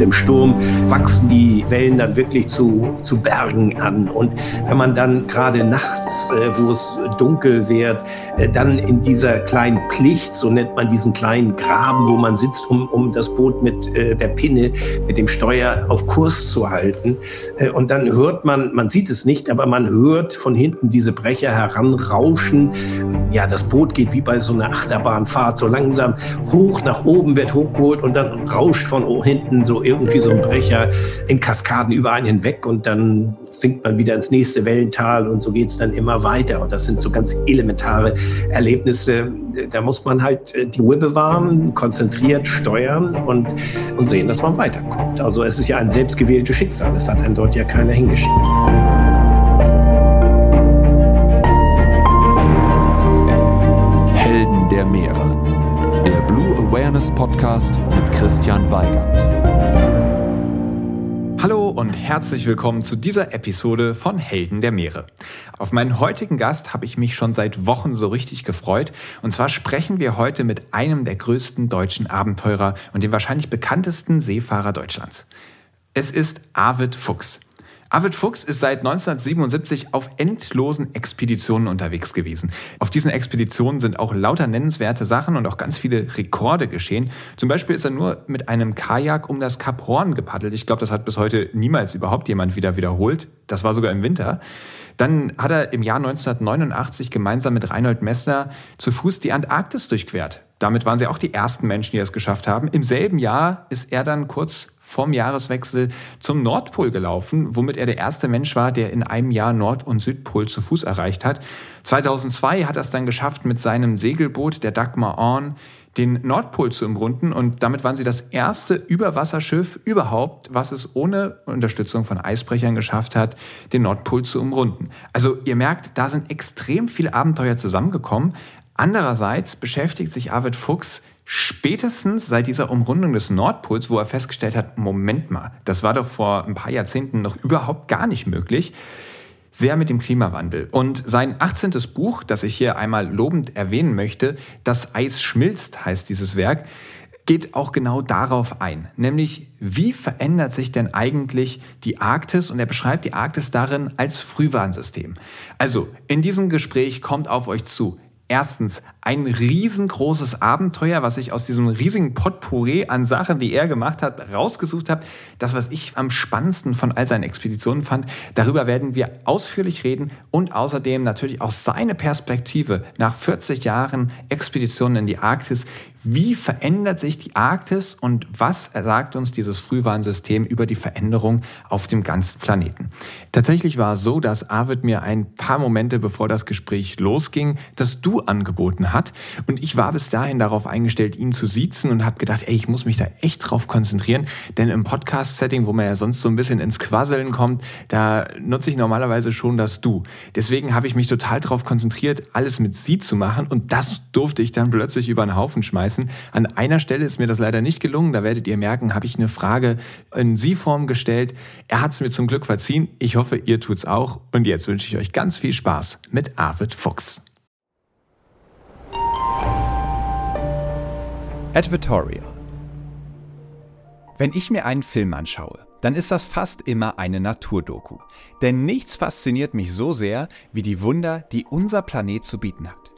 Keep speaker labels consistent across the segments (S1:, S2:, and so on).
S1: im Sturm wachsen die Wellen dann wirklich zu, zu Bergen an. Und wenn man dann gerade nachts, äh, wo es dunkel wird, äh, dann in dieser kleinen Plicht, so nennt man diesen kleinen Graben, wo man sitzt, um, um das Boot mit äh, der Pinne, mit dem Steuer auf Kurs zu halten. Äh, und dann hört man, man sieht es nicht, aber man hört von hinten diese Brecher heranrauschen. Ja, das Boot geht wie bei so einer Achterbahnfahrt so langsam hoch nach oben, wird hochgeholt und dann rauscht von hinten so irgendwie so ein Brecher in Kaskaden über einen hinweg und dann sinkt man wieder ins nächste Wellental und so geht es dann immer weiter. Und das sind so ganz elementare Erlebnisse. Da muss man halt äh, die Ruhe bewahren, konzentriert steuern und, und sehen, dass man weiterkommt. Also es ist ja ein selbstgewähltes Schicksal. Es hat einen dort ja keiner hingeschickt.
S2: Blue Awareness Podcast mit Christian Weigand.
S3: Hallo und herzlich willkommen zu dieser Episode von Helden der Meere. Auf meinen heutigen Gast habe ich mich schon seit Wochen so richtig gefreut. Und zwar sprechen wir heute mit einem der größten deutschen Abenteurer und dem wahrscheinlich bekanntesten Seefahrer Deutschlands. Es ist Arvid Fuchs. Arvid Fuchs ist seit 1977 auf endlosen Expeditionen unterwegs gewesen. Auf diesen Expeditionen sind auch lauter nennenswerte Sachen und auch ganz viele Rekorde geschehen. Zum Beispiel ist er nur mit einem Kajak um das Kap Horn gepaddelt. Ich glaube, das hat bis heute niemals überhaupt jemand wieder wiederholt. Das war sogar im Winter. Dann hat er im Jahr 1989 gemeinsam mit Reinhold Messner zu Fuß die Antarktis durchquert. Damit waren sie auch die ersten Menschen, die es geschafft haben. Im selben Jahr ist er dann kurz vorm Jahreswechsel zum Nordpol gelaufen, womit er der erste Mensch war, der in einem Jahr Nord- und Südpol zu Fuß erreicht hat. 2002 hat er es dann geschafft, mit seinem Segelboot, der Dagmar Orn, den Nordpol zu umrunden und damit waren sie das erste Überwasserschiff überhaupt, was es ohne Unterstützung von Eisbrechern geschafft hat, den Nordpol zu umrunden. Also ihr merkt, da sind extrem viele Abenteuer zusammengekommen. Andererseits beschäftigt sich Arvid Fuchs spätestens seit dieser Umrundung des Nordpols, wo er festgestellt hat, Moment mal, das war doch vor ein paar Jahrzehnten noch überhaupt gar nicht möglich, sehr mit dem Klimawandel. Und sein 18. Buch, das ich hier einmal lobend erwähnen möchte, Das Eis schmilzt heißt dieses Werk, geht auch genau darauf ein, nämlich wie verändert sich denn eigentlich die Arktis und er beschreibt die Arktis darin als Frühwarnsystem. Also in diesem Gespräch kommt auf euch zu Erstens, ein riesengroßes Abenteuer, was ich aus diesem riesigen Potpourri an Sachen, die er gemacht hat, rausgesucht habe. Das, was ich am spannendsten von all seinen Expeditionen fand, darüber werden wir ausführlich reden und außerdem natürlich auch seine Perspektive nach 40 Jahren Expeditionen in die Arktis. Wie verändert sich die Arktis und was sagt uns dieses Frühwarnsystem über die Veränderung auf dem ganzen Planeten? Tatsächlich war es so, dass Arvid mir ein paar Momente bevor das Gespräch losging, das Du angeboten hat und ich war bis dahin darauf eingestellt, ihn zu siezen und habe gedacht, ey, ich muss mich da echt drauf konzentrieren, denn im Podcast-Setting, wo man ja sonst so ein bisschen ins Quasseln kommt, da nutze ich normalerweise schon das Du. Deswegen habe ich mich total darauf konzentriert, alles mit Sie zu machen und das durfte ich dann plötzlich über den Haufen schmeißen lassen. An einer Stelle ist mir das leider nicht gelungen. Da werdet ihr merken, habe ich eine Frage in Sie-Form gestellt. Er hat es mir zum Glück verziehen. Ich hoffe, ihr tut's auch. Und jetzt wünsche ich euch ganz viel Spaß mit Arvid Fuchs. Advertorial. Wenn ich mir einen Film anschaue, dann ist das fast immer eine Naturdoku. Denn nichts fasziniert mich so sehr wie die Wunder, die unser Planet zu bieten hat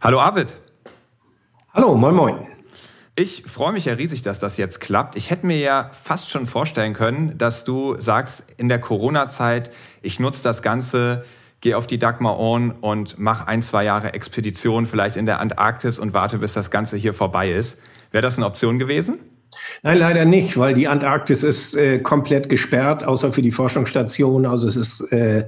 S3: Hallo Arvid.
S1: Hallo, moin moin.
S3: Ich freue mich ja riesig, dass das jetzt klappt. Ich hätte mir ja fast schon vorstellen können, dass du sagst, in der Corona-Zeit, ich nutze das Ganze, gehe auf die Dagmar On und mache ein, zwei Jahre Expedition, vielleicht in der Antarktis und warte, bis das Ganze hier vorbei ist. Wäre das eine Option gewesen?
S1: Nein, leider nicht, weil die Antarktis ist äh, komplett gesperrt, außer für die Forschungsstation. Also es ist äh,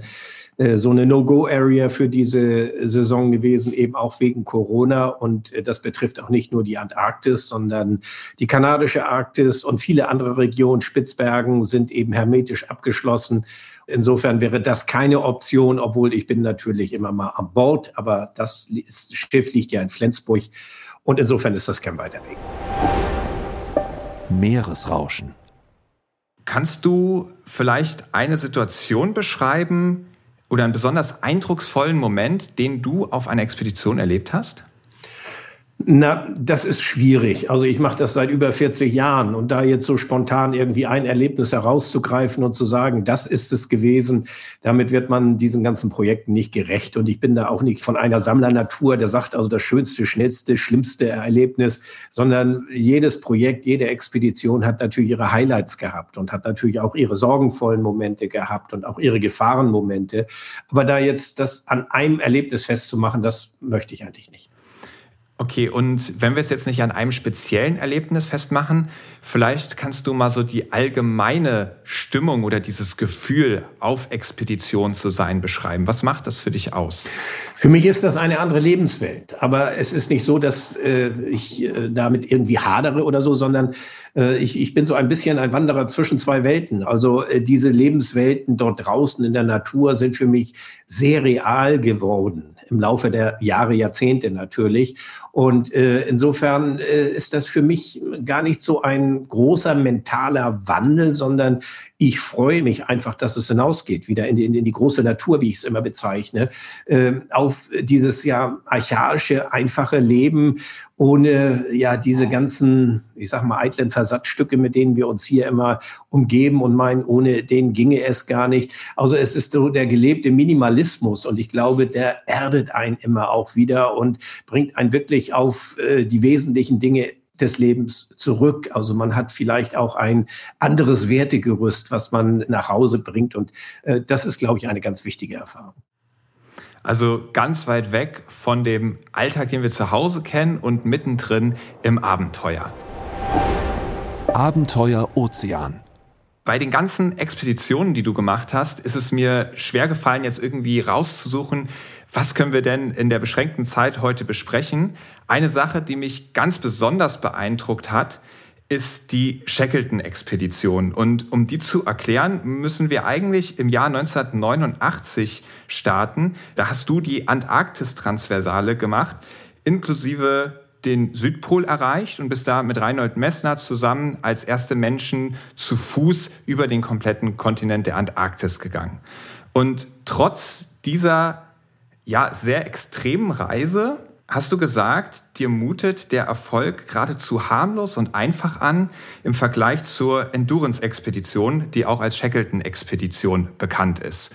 S1: so eine No-Go-Area für diese Saison gewesen, eben auch wegen Corona. Und äh, das betrifft auch nicht nur die Antarktis, sondern die kanadische Arktis und viele andere Regionen, Spitzbergen, sind eben hermetisch abgeschlossen. Insofern wäre das keine Option, obwohl ich bin natürlich immer mal an Bord, aber das Schiff liegt ja in Flensburg und insofern ist das kein weiter Weg.
S2: Meeresrauschen.
S3: Kannst du vielleicht eine Situation beschreiben, oder einen besonders eindrucksvollen Moment, den du auf einer Expedition erlebt hast?
S1: Na, das ist schwierig. Also ich mache das seit über 40 Jahren und da jetzt so spontan irgendwie ein Erlebnis herauszugreifen und zu sagen, das ist es gewesen, damit wird man diesen ganzen Projekten nicht gerecht. Und ich bin da auch nicht von einer Sammlernatur, der sagt also das schönste, schnellste, schlimmste Erlebnis, sondern jedes Projekt, jede Expedition hat natürlich ihre Highlights gehabt und hat natürlich auch ihre sorgenvollen Momente gehabt und auch ihre Gefahrenmomente. Aber da jetzt das an einem Erlebnis festzumachen, das möchte ich eigentlich nicht.
S3: Okay, und wenn wir es jetzt nicht an einem speziellen Erlebnis festmachen, vielleicht kannst du mal so die allgemeine Stimmung oder dieses Gefühl, auf Expedition zu sein, beschreiben. Was macht das für dich aus?
S1: Für mich ist das eine andere Lebenswelt. Aber es ist nicht so, dass äh, ich äh, damit irgendwie hadere oder so, sondern äh, ich, ich bin so ein bisschen ein Wanderer zwischen zwei Welten. Also äh, diese Lebenswelten dort draußen in der Natur sind für mich sehr real geworden im Laufe der Jahre, Jahrzehnte natürlich. Und äh, insofern äh, ist das für mich gar nicht so ein großer mentaler Wandel, sondern ich freue mich einfach, dass es hinausgeht, wieder in die, in die große Natur, wie ich es immer bezeichne, äh, auf dieses ja archaische, einfache Leben ohne ja diese ganzen, ich sag mal, eitlen Versatzstücke, mit denen wir uns hier immer umgeben und meinen, ohne den ginge es gar nicht. Also es ist so der gelebte Minimalismus und ich glaube, der erdet einen immer auch wieder und bringt einen wirklich auf äh, die wesentlichen Dinge des Lebens zurück. Also man hat vielleicht auch ein anderes Wertegerüst, was man nach Hause bringt. Und äh, das ist, glaube ich, eine ganz wichtige Erfahrung.
S3: Also ganz weit weg von dem Alltag, den wir zu Hause kennen und mittendrin im Abenteuer.
S2: Abenteuer Ozean.
S3: Bei den ganzen Expeditionen, die du gemacht hast, ist es mir schwer gefallen, jetzt irgendwie rauszusuchen, was können wir denn in der beschränkten Zeit heute besprechen? Eine Sache, die mich ganz besonders beeindruckt hat, ist die Shackleton-Expedition. Und um die zu erklären, müssen wir eigentlich im Jahr 1989 starten. Da hast du die Antarktis-Transversale gemacht, inklusive den Südpol erreicht und bist da mit Reinhold Messner zusammen als erste Menschen zu Fuß über den kompletten Kontinent der Antarktis gegangen. Und trotz dieser ja, sehr extremen Reise hast du gesagt, dir mutet der Erfolg geradezu harmlos und einfach an im Vergleich zur Endurance-Expedition, die auch als Shackleton-Expedition bekannt ist.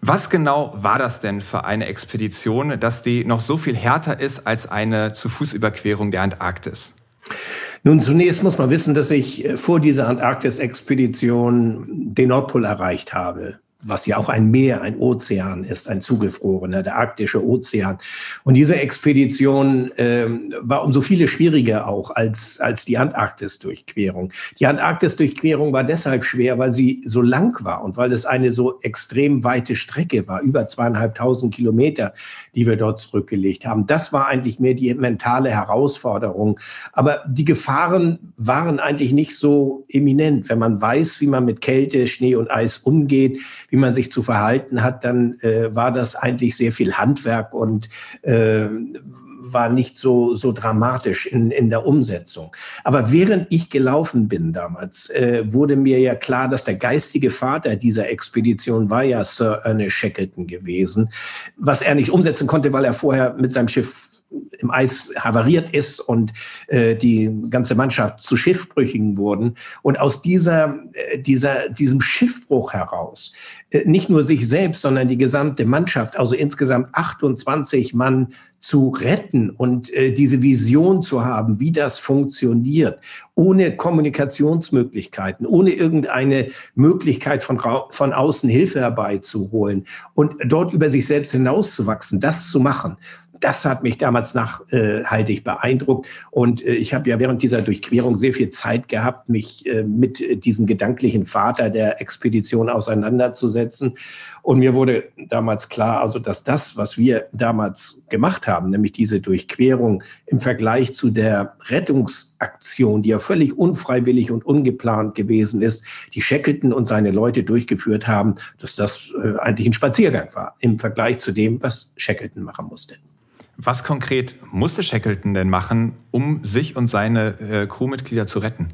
S3: Was genau war das denn für eine Expedition, dass die noch so viel härter ist als eine Zu-Fuß-Überquerung der Antarktis?
S1: Nun, zunächst muss man wissen, dass ich äh, vor dieser Antarktis-Expedition den Nordpol erreicht habe was ja auch ein Meer, ein Ozean ist, ein zugefrorener, der arktische Ozean. Und diese Expedition ähm, war um so viele schwieriger auch als, als die Antarktis-Durchquerung. Die Antarktis-Durchquerung war deshalb schwer, weil sie so lang war und weil es eine so extrem weite Strecke war, über zweieinhalbtausend Kilometer, die wir dort zurückgelegt haben. Das war eigentlich mehr die mentale Herausforderung. Aber die Gefahren waren eigentlich nicht so eminent. Wenn man weiß, wie man mit Kälte, Schnee und Eis umgeht, wie man sich zu verhalten hat, dann äh, war das eigentlich sehr viel Handwerk und äh, war nicht so, so dramatisch in, in der Umsetzung. Aber während ich gelaufen bin damals, äh, wurde mir ja klar, dass der geistige Vater dieser Expedition war ja Sir Ernest Shackleton gewesen, was er nicht umsetzen konnte, weil er vorher mit seinem Schiff im Eis havariert ist und äh, die ganze Mannschaft zu Schiffbrüchigen wurden. Und aus dieser, äh, dieser, diesem Schiffbruch heraus, äh, nicht nur sich selbst, sondern die gesamte Mannschaft, also insgesamt 28 Mann zu retten und äh, diese Vision zu haben, wie das funktioniert, ohne Kommunikationsmöglichkeiten, ohne irgendeine Möglichkeit von, von außen Hilfe herbeizuholen und dort über sich selbst hinauszuwachsen, das zu machen das hat mich damals nachhaltig beeindruckt. Und äh, ich habe ja während dieser Durchquerung sehr viel Zeit gehabt, mich äh, mit diesem gedanklichen Vater der Expedition auseinanderzusetzen. Und mir wurde damals klar, also dass das, was wir damals gemacht haben, nämlich diese Durchquerung im Vergleich zu der Rettungsaktion, die ja völlig unfreiwillig und ungeplant gewesen ist, die Shackleton und seine Leute durchgeführt haben, dass das äh, eigentlich ein Spaziergang war im Vergleich zu dem, was Shackleton machen musste.
S3: Was konkret musste Shackleton denn machen, um sich und seine äh, Crewmitglieder zu retten?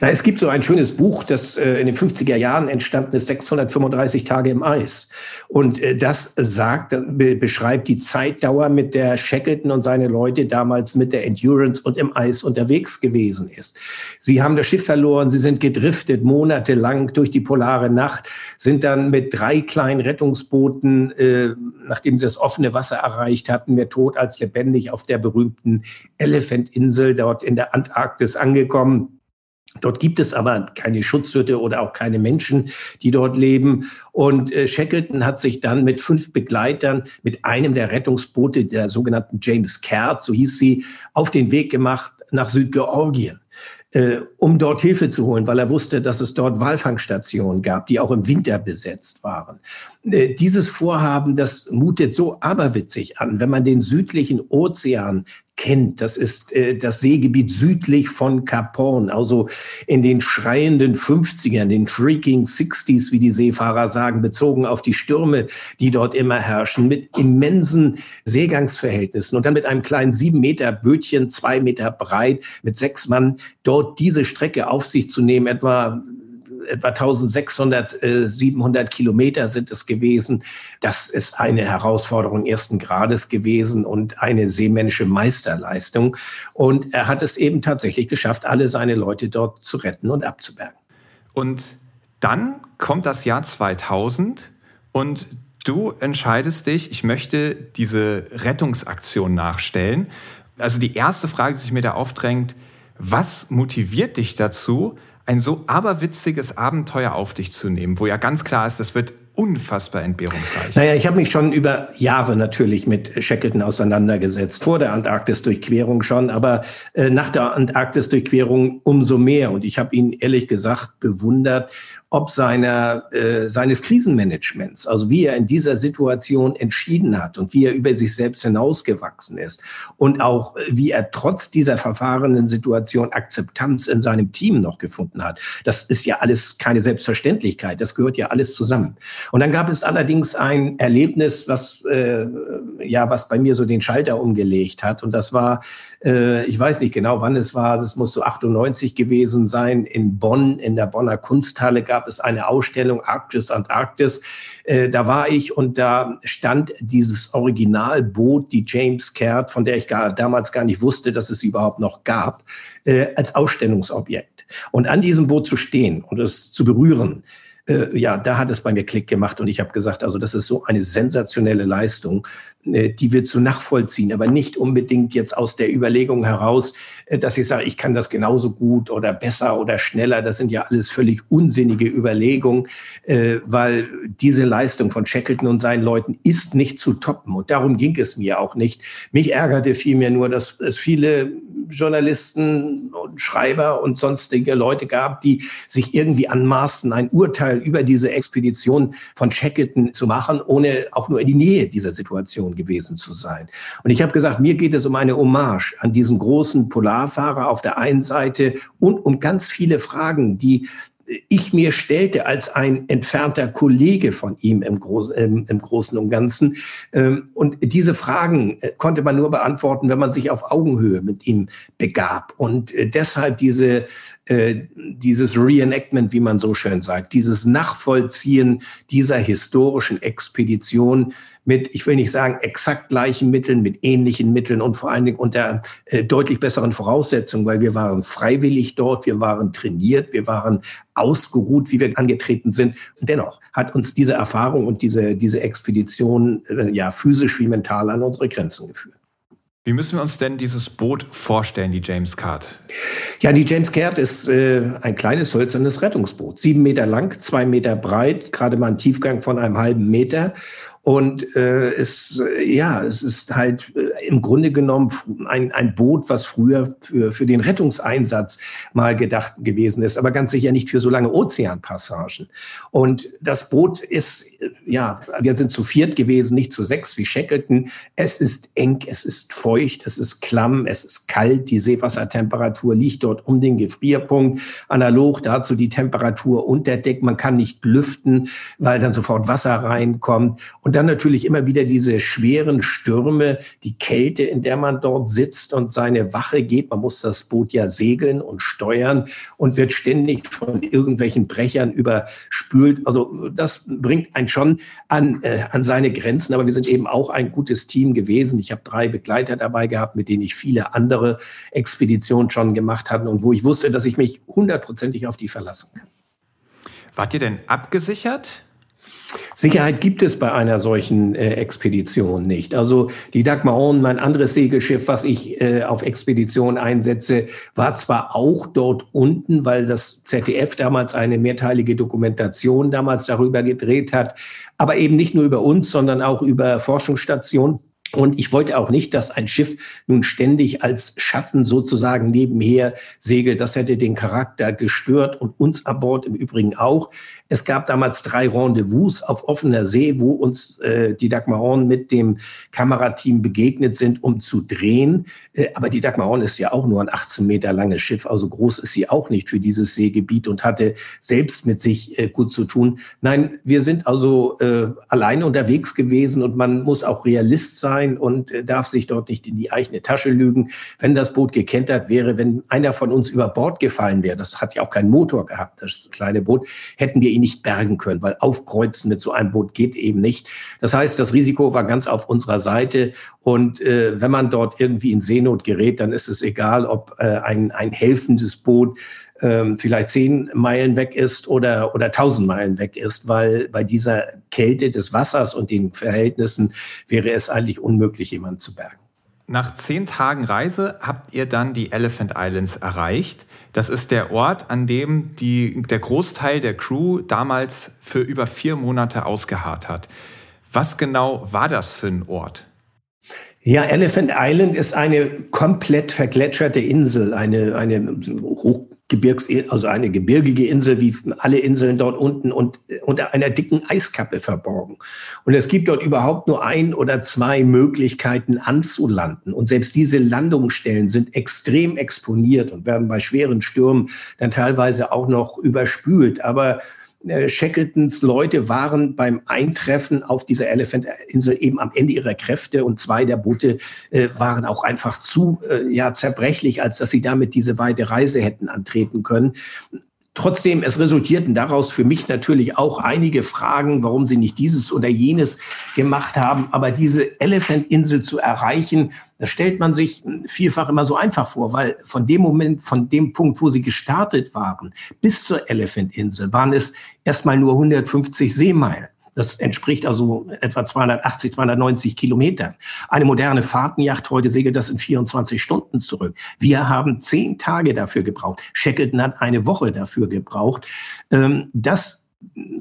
S1: Na, es gibt so ein schönes Buch, das äh, in den 50er Jahren entstanden ist, 635 Tage im Eis. Und äh, das sagt, be beschreibt die Zeitdauer, mit der Shackleton und seine Leute damals mit der Endurance und im Eis unterwegs gewesen ist. Sie haben das Schiff verloren, sie sind gedriftet monatelang durch die polare Nacht, sind dann mit drei kleinen Rettungsbooten, äh, nachdem sie das offene Wasser erreicht hatten, mehr tot als lebendig auf der berühmten Elephant-Insel dort in der Antarktis angekommen Dort gibt es aber keine Schutzhütte oder auch keine Menschen, die dort leben. Und äh, Shackleton hat sich dann mit fünf Begleitern, mit einem der Rettungsboote, der sogenannten James Caird, so hieß sie, auf den Weg gemacht nach Südgeorgien äh, um dort Hilfe zu holen, weil er wusste, dass es dort Walfangstationen gab, die auch im Winter besetzt waren. Äh, dieses Vorhaben, das mutet so aberwitzig an, wenn man den südlichen Ozean kennt. Das ist äh, das Seegebiet südlich von Cap Horn, also in den schreienden 50ern, den Freaking 60s, wie die Seefahrer sagen, bezogen auf die Stürme, die dort immer herrschen, mit immensen Seegangsverhältnissen und dann mit einem kleinen sieben Meter Bötchen, zwei Meter breit, mit sechs Mann dort diese Strecke auf sich zu nehmen, etwa etwa 1600, äh, 700 Kilometer sind es gewesen. Das ist eine Herausforderung ersten Grades gewesen und eine seemännische Meisterleistung. Und er hat es eben tatsächlich geschafft, alle seine Leute dort zu retten und abzubergen.
S3: Und dann kommt das Jahr 2000 und du entscheidest dich, ich möchte diese Rettungsaktion nachstellen. Also die erste Frage, die sich mir da aufdrängt, was motiviert dich dazu, ein so aberwitziges Abenteuer auf dich zu nehmen, wo ja ganz klar ist, das wird unfassbar entbehrungsreich.
S1: Naja, ich habe mich schon über Jahre natürlich mit Shackleton auseinandergesetzt. Vor der Antarktis-Durchquerung schon, aber äh, nach der Antarktis-Durchquerung umso mehr. Und ich habe ihn ehrlich gesagt bewundert ob seiner, äh, seines Krisenmanagements, also wie er in dieser Situation entschieden hat und wie er über sich selbst hinausgewachsen ist und auch äh, wie er trotz dieser verfahrenen Situation Akzeptanz in seinem Team noch gefunden hat. Das ist ja alles keine Selbstverständlichkeit, das gehört ja alles zusammen. Und dann gab es allerdings ein Erlebnis, was äh, ja was bei mir so den Schalter umgelegt hat und das war, äh, ich weiß nicht genau, wann es war, das muss so 98 gewesen sein in Bonn in der Bonner Kunsthalle gab gab es eine Ausstellung Arktis, Antarktis. Äh, da war ich und da stand dieses Originalboot, die James Caird, von der ich gar, damals gar nicht wusste, dass es sie überhaupt noch gab, äh, als Ausstellungsobjekt. Und an diesem Boot zu stehen und es zu berühren, äh, ja, da hat es bei mir Klick gemacht und ich habe gesagt, also das ist so eine sensationelle Leistung, äh, die wir zu nachvollziehen, aber nicht unbedingt jetzt aus der Überlegung heraus, äh, dass ich sage, ich kann das genauso gut oder besser oder schneller. Das sind ja alles völlig unsinnige Überlegungen, äh, weil diese Leistung von Shackleton und seinen Leuten ist nicht zu toppen und darum ging es mir auch nicht. Mich ärgerte vielmehr nur, dass es viele Journalisten und Schreiber und sonstige Leute gab, die sich irgendwie anmaßen, ein Urteil über diese Expedition von Shackleton zu machen, ohne auch nur in die Nähe dieser Situation gewesen zu sein. Und ich habe gesagt, mir geht es um eine Hommage an diesen großen Polarfahrer auf der einen Seite und um ganz viele Fragen, die ich mir stellte als ein entfernter Kollege von ihm im, Groß, im, im Großen und Ganzen. Ähm, und diese Fragen äh, konnte man nur beantworten, wenn man sich auf Augenhöhe mit ihm begab. Und äh, deshalb diese dieses Reenactment, wie man so schön sagt, dieses Nachvollziehen dieser historischen Expedition mit, ich will nicht sagen exakt gleichen Mitteln, mit ähnlichen Mitteln und vor allen Dingen unter äh, deutlich besseren Voraussetzungen, weil wir waren freiwillig dort, wir waren trainiert, wir waren ausgeruht, wie wir angetreten sind. Dennoch hat uns diese Erfahrung und diese, diese Expedition äh, ja physisch wie mental an unsere Grenzen geführt.
S3: Wie müssen wir uns denn dieses Boot vorstellen, die James Card?
S1: Ja, die James Card ist äh, ein kleines hölzernes Rettungsboot. Sieben Meter lang, zwei Meter breit, gerade mal ein Tiefgang von einem halben Meter und äh, es, ja, es ist halt äh, im Grunde genommen ein, ein Boot, was früher für, für den Rettungseinsatz mal gedacht gewesen ist, aber ganz sicher nicht für so lange Ozeanpassagen. Und das Boot ist, äh, ja, wir sind zu viert gewesen, nicht zu sechs wie Shackleton. Es ist eng, es ist feucht, es ist klamm, es ist kalt. Die Seewassertemperatur liegt dort um den Gefrierpunkt. Analog dazu die Temperatur unter Deck. Man kann nicht lüften, weil dann sofort Wasser reinkommt. Und dann natürlich immer wieder diese schweren Stürme, die Kälte, in der man dort sitzt und seine Wache geht. Man muss das Boot ja segeln und steuern und wird ständig von irgendwelchen Brechern überspült. Also das bringt einen schon an, äh, an seine Grenzen. Aber wir sind eben auch ein gutes Team gewesen. Ich habe drei Begleiter dabei gehabt, mit denen ich viele andere Expeditionen schon gemacht hatte und wo ich wusste, dass ich mich hundertprozentig auf die verlassen kann.
S3: Wart ihr denn abgesichert?
S1: Sicherheit gibt es bei einer solchen äh, Expedition nicht. Also die Dagmar Horn, mein anderes Segelschiff, was ich äh, auf Expedition einsetze, war zwar auch dort unten, weil das ZDF damals eine mehrteilige Dokumentation damals darüber gedreht hat, aber eben nicht nur über uns, sondern auch über Forschungsstationen. Und ich wollte auch nicht, dass ein Schiff nun ständig als Schatten sozusagen nebenher segelt. Das hätte den Charakter gestört und uns an Bord im Übrigen auch. Es gab damals drei Rendezvous auf offener See, wo uns äh, die Dagmar Horn mit dem Kamerateam begegnet sind, um zu drehen. Äh, aber die Dagmar Horn ist ja auch nur ein 18 Meter langes Schiff, also groß ist sie auch nicht für dieses Seegebiet und hatte selbst mit sich äh, gut zu tun. Nein, wir sind also äh, alleine unterwegs gewesen und man muss auch Realist sein und äh, darf sich dort nicht in die eigene Tasche lügen. Wenn das Boot gekentert wäre, wenn einer von uns über Bord gefallen wäre, das hat ja auch keinen Motor gehabt, das kleine Boot, hätten wir ihn nicht bergen können, weil aufkreuzen mit so einem Boot geht eben nicht. Das heißt, das Risiko war ganz auf unserer Seite. Und äh, wenn man dort irgendwie in Seenot gerät, dann ist es egal, ob äh, ein, ein helfendes Boot ähm, vielleicht zehn Meilen weg ist oder, oder tausend Meilen weg ist, weil bei dieser Kälte des Wassers und den Verhältnissen wäre es eigentlich unmöglich, jemanden zu bergen.
S3: Nach zehn Tagen Reise habt ihr dann die Elephant Islands erreicht. Das ist der Ort, an dem die, der Großteil der Crew damals für über vier Monate ausgeharrt hat. Was genau war das für ein Ort?
S1: Ja, Elephant Island ist eine komplett vergletscherte Insel, eine, eine hoch Gebirgs, also eine gebirgige Insel wie alle Inseln dort unten und unter einer dicken Eiskappe verborgen. Und es gibt dort überhaupt nur ein oder zwei Möglichkeiten anzulanden. Und selbst diese Landungsstellen sind extrem exponiert und werden bei schweren Stürmen dann teilweise auch noch überspült. Aber Shackletons Leute waren beim Eintreffen auf dieser Elephant-Insel eben am Ende ihrer Kräfte und zwei der Boote äh, waren auch einfach zu äh, ja, zerbrechlich, als dass sie damit diese weite Reise hätten antreten können. Trotzdem, es resultierten daraus für mich natürlich auch einige Fragen, warum sie nicht dieses oder jenes gemacht haben. Aber diese Elephant-Insel zu erreichen, das stellt man sich vielfach immer so einfach vor, weil von dem Moment, von dem Punkt, wo sie gestartet waren, bis zur Elephant-Insel waren es erstmal nur 150 Seemeilen. Das entspricht also etwa 280, 290 Kilometern. Eine moderne Fahrtenjacht heute segelt das in 24 Stunden zurück. Wir haben zehn Tage dafür gebraucht. Shackleton hat eine Woche dafür gebraucht. Ähm, das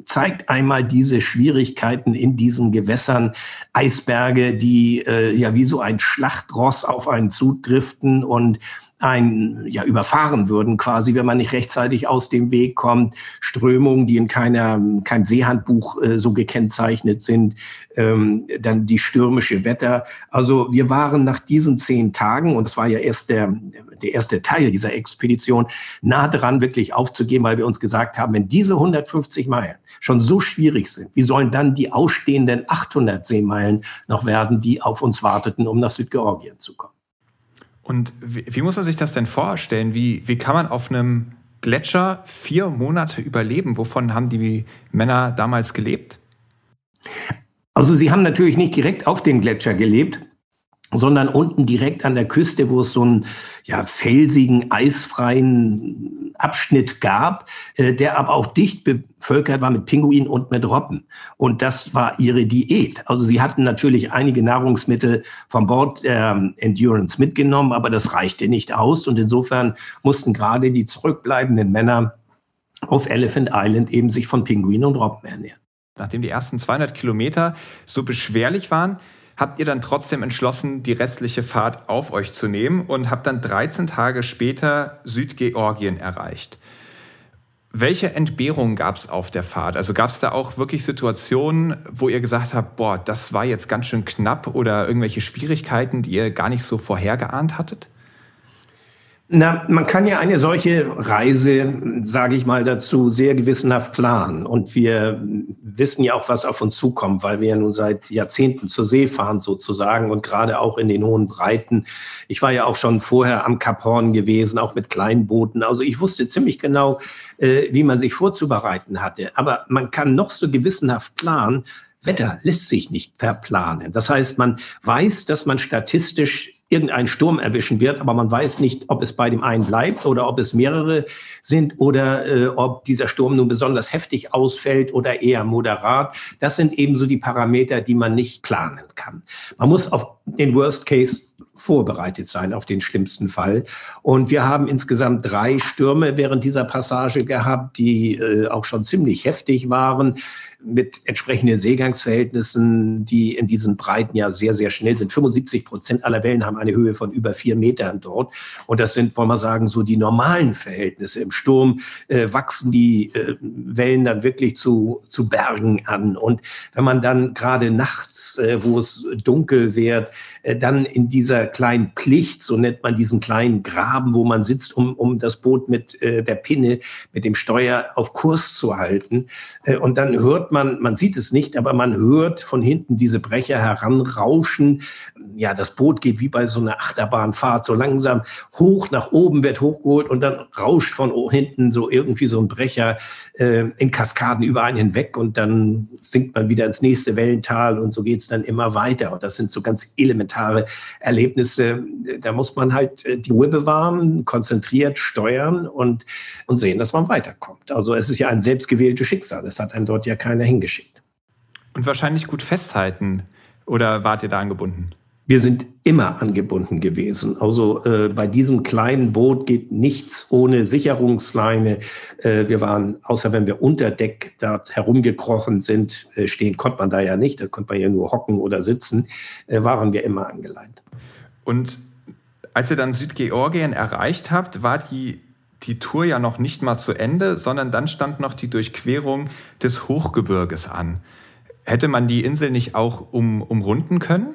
S1: zeigt einmal diese Schwierigkeiten in diesen Gewässern, Eisberge, die äh, ja wie so ein Schlachtross auf einen zudriften und ein, ja, überfahren würden quasi, wenn man nicht rechtzeitig aus dem Weg kommt. Strömungen, die in keiner, keinem Seehandbuch äh, so gekennzeichnet sind. Ähm, dann die stürmische Wetter. Also wir waren nach diesen zehn Tagen, und es war ja erst der, der erste Teil dieser Expedition, nah dran wirklich aufzugeben, weil wir uns gesagt haben, wenn diese 150 Meilen schon so schwierig sind, wie sollen dann die ausstehenden 800 Seemeilen noch werden, die auf uns warteten, um nach Südgeorgien zu kommen?
S3: Und wie, wie, muss man sich das denn vorstellen? Wie, wie kann man auf einem Gletscher vier Monate überleben? Wovon haben die Männer damals gelebt?
S1: Also sie haben natürlich nicht direkt auf dem Gletscher gelebt, sondern unten direkt an der Küste, wo es so einen ja, felsigen, eisfreien Abschnitt gab, äh, der aber auch dicht bevölkert war mit Pinguinen und mit Robben. Und das war ihre Diät. Also sie hatten natürlich einige Nahrungsmittel von Bord ähm, Endurance mitgenommen, aber das reichte nicht aus. Und insofern mussten gerade die zurückbleibenden Männer auf Elephant Island eben sich von Pinguinen und Robben ernähren.
S3: Nachdem die ersten 200 Kilometer so beschwerlich waren, habt ihr dann trotzdem entschlossen, die restliche Fahrt auf euch zu nehmen und habt dann 13 Tage später Südgeorgien erreicht. Welche Entbehrungen gab es auf der Fahrt? Also gab es da auch wirklich Situationen, wo ihr gesagt habt, boah, das war jetzt ganz schön knapp oder irgendwelche Schwierigkeiten, die ihr gar nicht so vorhergeahnt hattet?
S1: Na, man kann ja eine solche Reise, sage ich mal dazu, sehr gewissenhaft planen. Und wir wissen ja auch, was auf uns zukommt, weil wir ja nun seit Jahrzehnten zur See fahren sozusagen und gerade auch in den hohen Breiten. Ich war ja auch schon vorher am Kap Horn gewesen, auch mit kleinen Booten. Also ich wusste ziemlich genau, äh, wie man sich vorzubereiten hatte. Aber man kann noch so gewissenhaft planen. Wetter lässt sich nicht verplanen. Das heißt, man weiß, dass man statistisch irgendeinen Sturm erwischen wird, aber man weiß nicht, ob es bei dem einen bleibt oder ob es mehrere sind oder äh, ob dieser Sturm nun besonders heftig ausfällt oder eher moderat. Das sind ebenso die Parameter, die man nicht planen kann. Man muss auf den Worst Case vorbereitet sein auf den schlimmsten Fall. Und wir haben insgesamt drei Stürme während dieser Passage gehabt, die äh, auch schon ziemlich heftig waren mit entsprechenden Seegangsverhältnissen, die in diesen Breiten ja sehr, sehr schnell sind. 75 Prozent aller Wellen haben eine Höhe von über vier Metern dort. Und das sind, wollen wir sagen, so die normalen Verhältnisse. Im Sturm äh, wachsen die äh, Wellen dann wirklich zu, zu Bergen an. Und wenn man dann gerade nachts, äh, wo es dunkel wird, äh, dann in dieser kleinen Plicht, so nennt man diesen kleinen Graben, wo man sitzt, um, um das Boot mit äh, der Pinne, mit dem Steuer auf Kurs zu halten. Äh, und dann hört hört man, man sieht es nicht, aber man hört von hinten diese Brecher heranrauschen. Ja, das Boot geht wie bei so einer Achterbahnfahrt so langsam hoch nach oben, wird hochgeholt und dann rauscht von hinten so irgendwie so ein Brecher äh, in Kaskaden über einen hinweg und dann sinkt man wieder ins nächste Wellental und so geht es dann immer weiter. Und das sind so ganz elementare Erlebnisse. Da muss man halt äh, die Ruhe bewahren, konzentriert steuern und, und sehen, dass man weiterkommt. Also es ist ja ein selbstgewähltes Schicksal. Es hat einen dort ja keiner hingeschickt.
S3: Und wahrscheinlich gut festhalten. Oder wart ihr da angebunden?
S1: Wir sind immer angebunden gewesen. Also äh, bei diesem kleinen Boot geht nichts ohne Sicherungsleine. Äh, wir waren, außer wenn wir unter Deck dort herumgekrochen sind, äh, stehen konnte man da ja nicht, da konnte man ja nur hocken oder sitzen, äh, waren wir immer angeleint.
S3: Und als ihr dann Südgeorgien erreicht habt, war die, die Tour ja noch nicht mal zu Ende, sondern dann stand noch die Durchquerung des Hochgebirges an. Hätte man die Insel nicht auch um, umrunden können?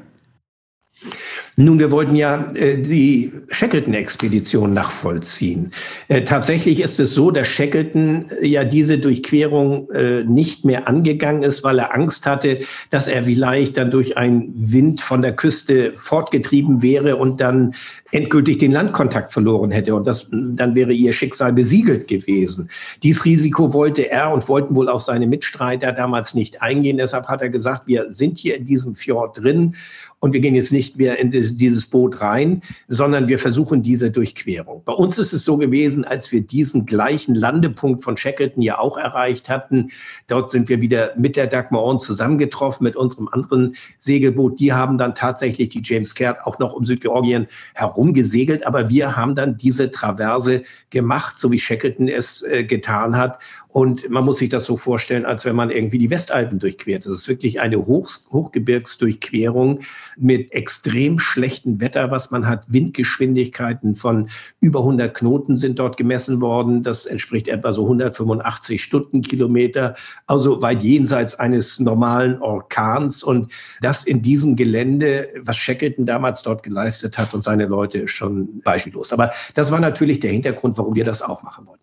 S1: Nun, wir wollten ja äh, die Shackleton-Expedition nachvollziehen. Äh, tatsächlich ist es so, dass Shackleton äh, ja diese Durchquerung äh, nicht mehr angegangen ist, weil er Angst hatte, dass er vielleicht dann durch einen Wind von der Küste fortgetrieben wäre und dann endgültig den Landkontakt verloren hätte. Und das, dann wäre ihr Schicksal besiegelt gewesen. Dies Risiko wollte er und wollten wohl auch seine Mitstreiter damals nicht eingehen. Deshalb hat er gesagt, wir sind hier in diesem Fjord drin und wir gehen jetzt nicht mehr in dieses Boot rein, sondern wir versuchen diese Durchquerung. Bei uns ist es so gewesen, als wir diesen gleichen Landepunkt von Shackleton ja auch erreicht hatten. Dort sind wir wieder mit der Dagmar zusammengetroffen, mit unserem anderen Segelboot. Die haben dann tatsächlich die James Caird auch noch um Südgeorgien herumgesegelt. Aber wir haben dann diese Traverse gemacht, so wie Shackleton es äh, getan hat Und man muss sich das so vorstellen, als wenn man irgendwie die Westalpen durchquert. Das ist wirklich eine Hoch Hochgebirgsdurchquerung mit extrem schlechtem Wetter, was man hat. Windgeschwindigkeiten von über 100 Knoten sind dort gemessen worden. Das entspricht etwa so 185 Stundenkilometer, also weit jenseits eines normalen Orkans. Und das in diesem Gelände, was Shackleton damals dort geleistet hat und seine Leute, schon beispiellos. Aber das war natürlich der Hintergrund, warum wir das auch machen wollten.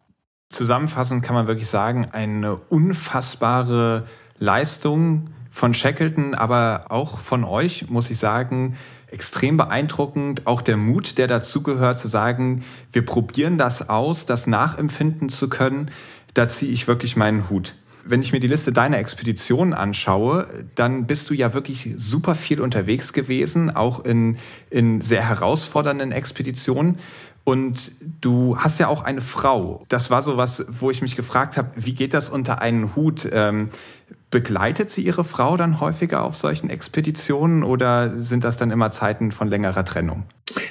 S3: Zusammenfassend kann man wirklich sagen, eine unfassbare Leistung von Shackleton, aber auch von euch, muss ich sagen, extrem beeindruckend. Auch der Mut, der dazugehört, zu sagen, wir probieren das aus, das nachempfinden zu können, da ziehe ich wirklich meinen Hut. Wenn ich mir die Liste deiner Expeditionen anschaue, dann bist du ja wirklich super viel unterwegs gewesen, auch in, in sehr herausfordernden Expeditionen. Und du hast ja auch eine Frau. Das war so was, wo ich mich gefragt habe, wie geht das unter einen Hut? Ähm, begleitet sie ihre Frau dann häufiger auf solchen Expeditionen oder sind das dann immer Zeiten von längerer Trennung?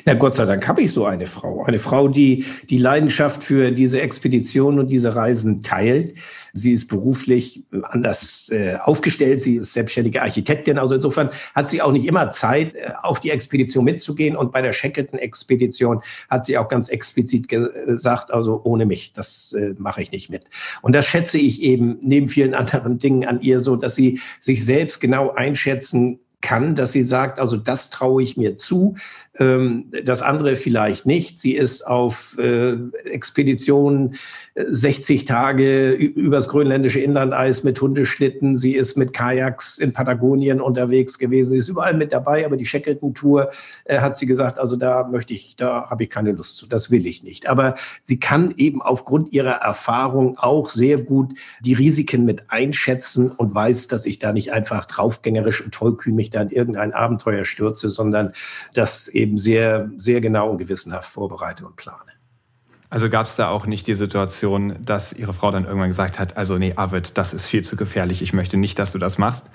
S1: Na Gott sei Dank habe ich so eine Frau. Eine Frau, die die Leidenschaft für diese Expeditionen und diese Reisen teilt. Sie ist beruflich anders äh, aufgestellt. Sie ist selbstständige Architektin. Also insofern hat sie auch nicht immer Zeit, äh, auf die Expedition mitzugehen. Und bei der Shackleton-Expedition hat sie auch ganz explizit gesagt, also ohne mich, das äh, mache ich nicht mit. Und das schätze ich eben neben vielen anderen Dingen an ihr so, dass sie sich selbst genau einschätzen kann, dass sie sagt, also das traue ich mir zu, das andere vielleicht nicht. Sie ist auf äh, Expeditionen 60 Tage übers grönländische Inlandeis mit Hundeschlitten. Sie ist mit Kajaks in Patagonien unterwegs gewesen. Sie ist überall mit dabei, aber die Shackleton-Tour äh, hat sie gesagt, also da möchte ich, da habe ich keine Lust zu, das will ich nicht. Aber sie kann eben aufgrund ihrer Erfahrung auch sehr gut die Risiken mit einschätzen und weiß, dass ich da nicht einfach draufgängerisch und tollkühn mich da in irgendein Abenteuer stürze, sondern das eben sehr, sehr genau und gewissenhaft vorbereite und plane.
S3: Also gab es da auch nicht die Situation, dass Ihre Frau dann irgendwann gesagt hat, also nee, Arvid, das ist viel zu gefährlich, ich möchte nicht, dass du das machst?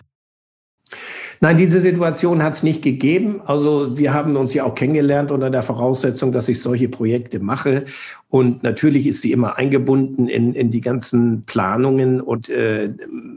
S1: Nein, diese Situation hat es nicht gegeben. Also wir haben uns ja auch kennengelernt unter der Voraussetzung, dass ich solche Projekte mache. Und natürlich ist sie immer eingebunden in, in die ganzen Planungen und äh,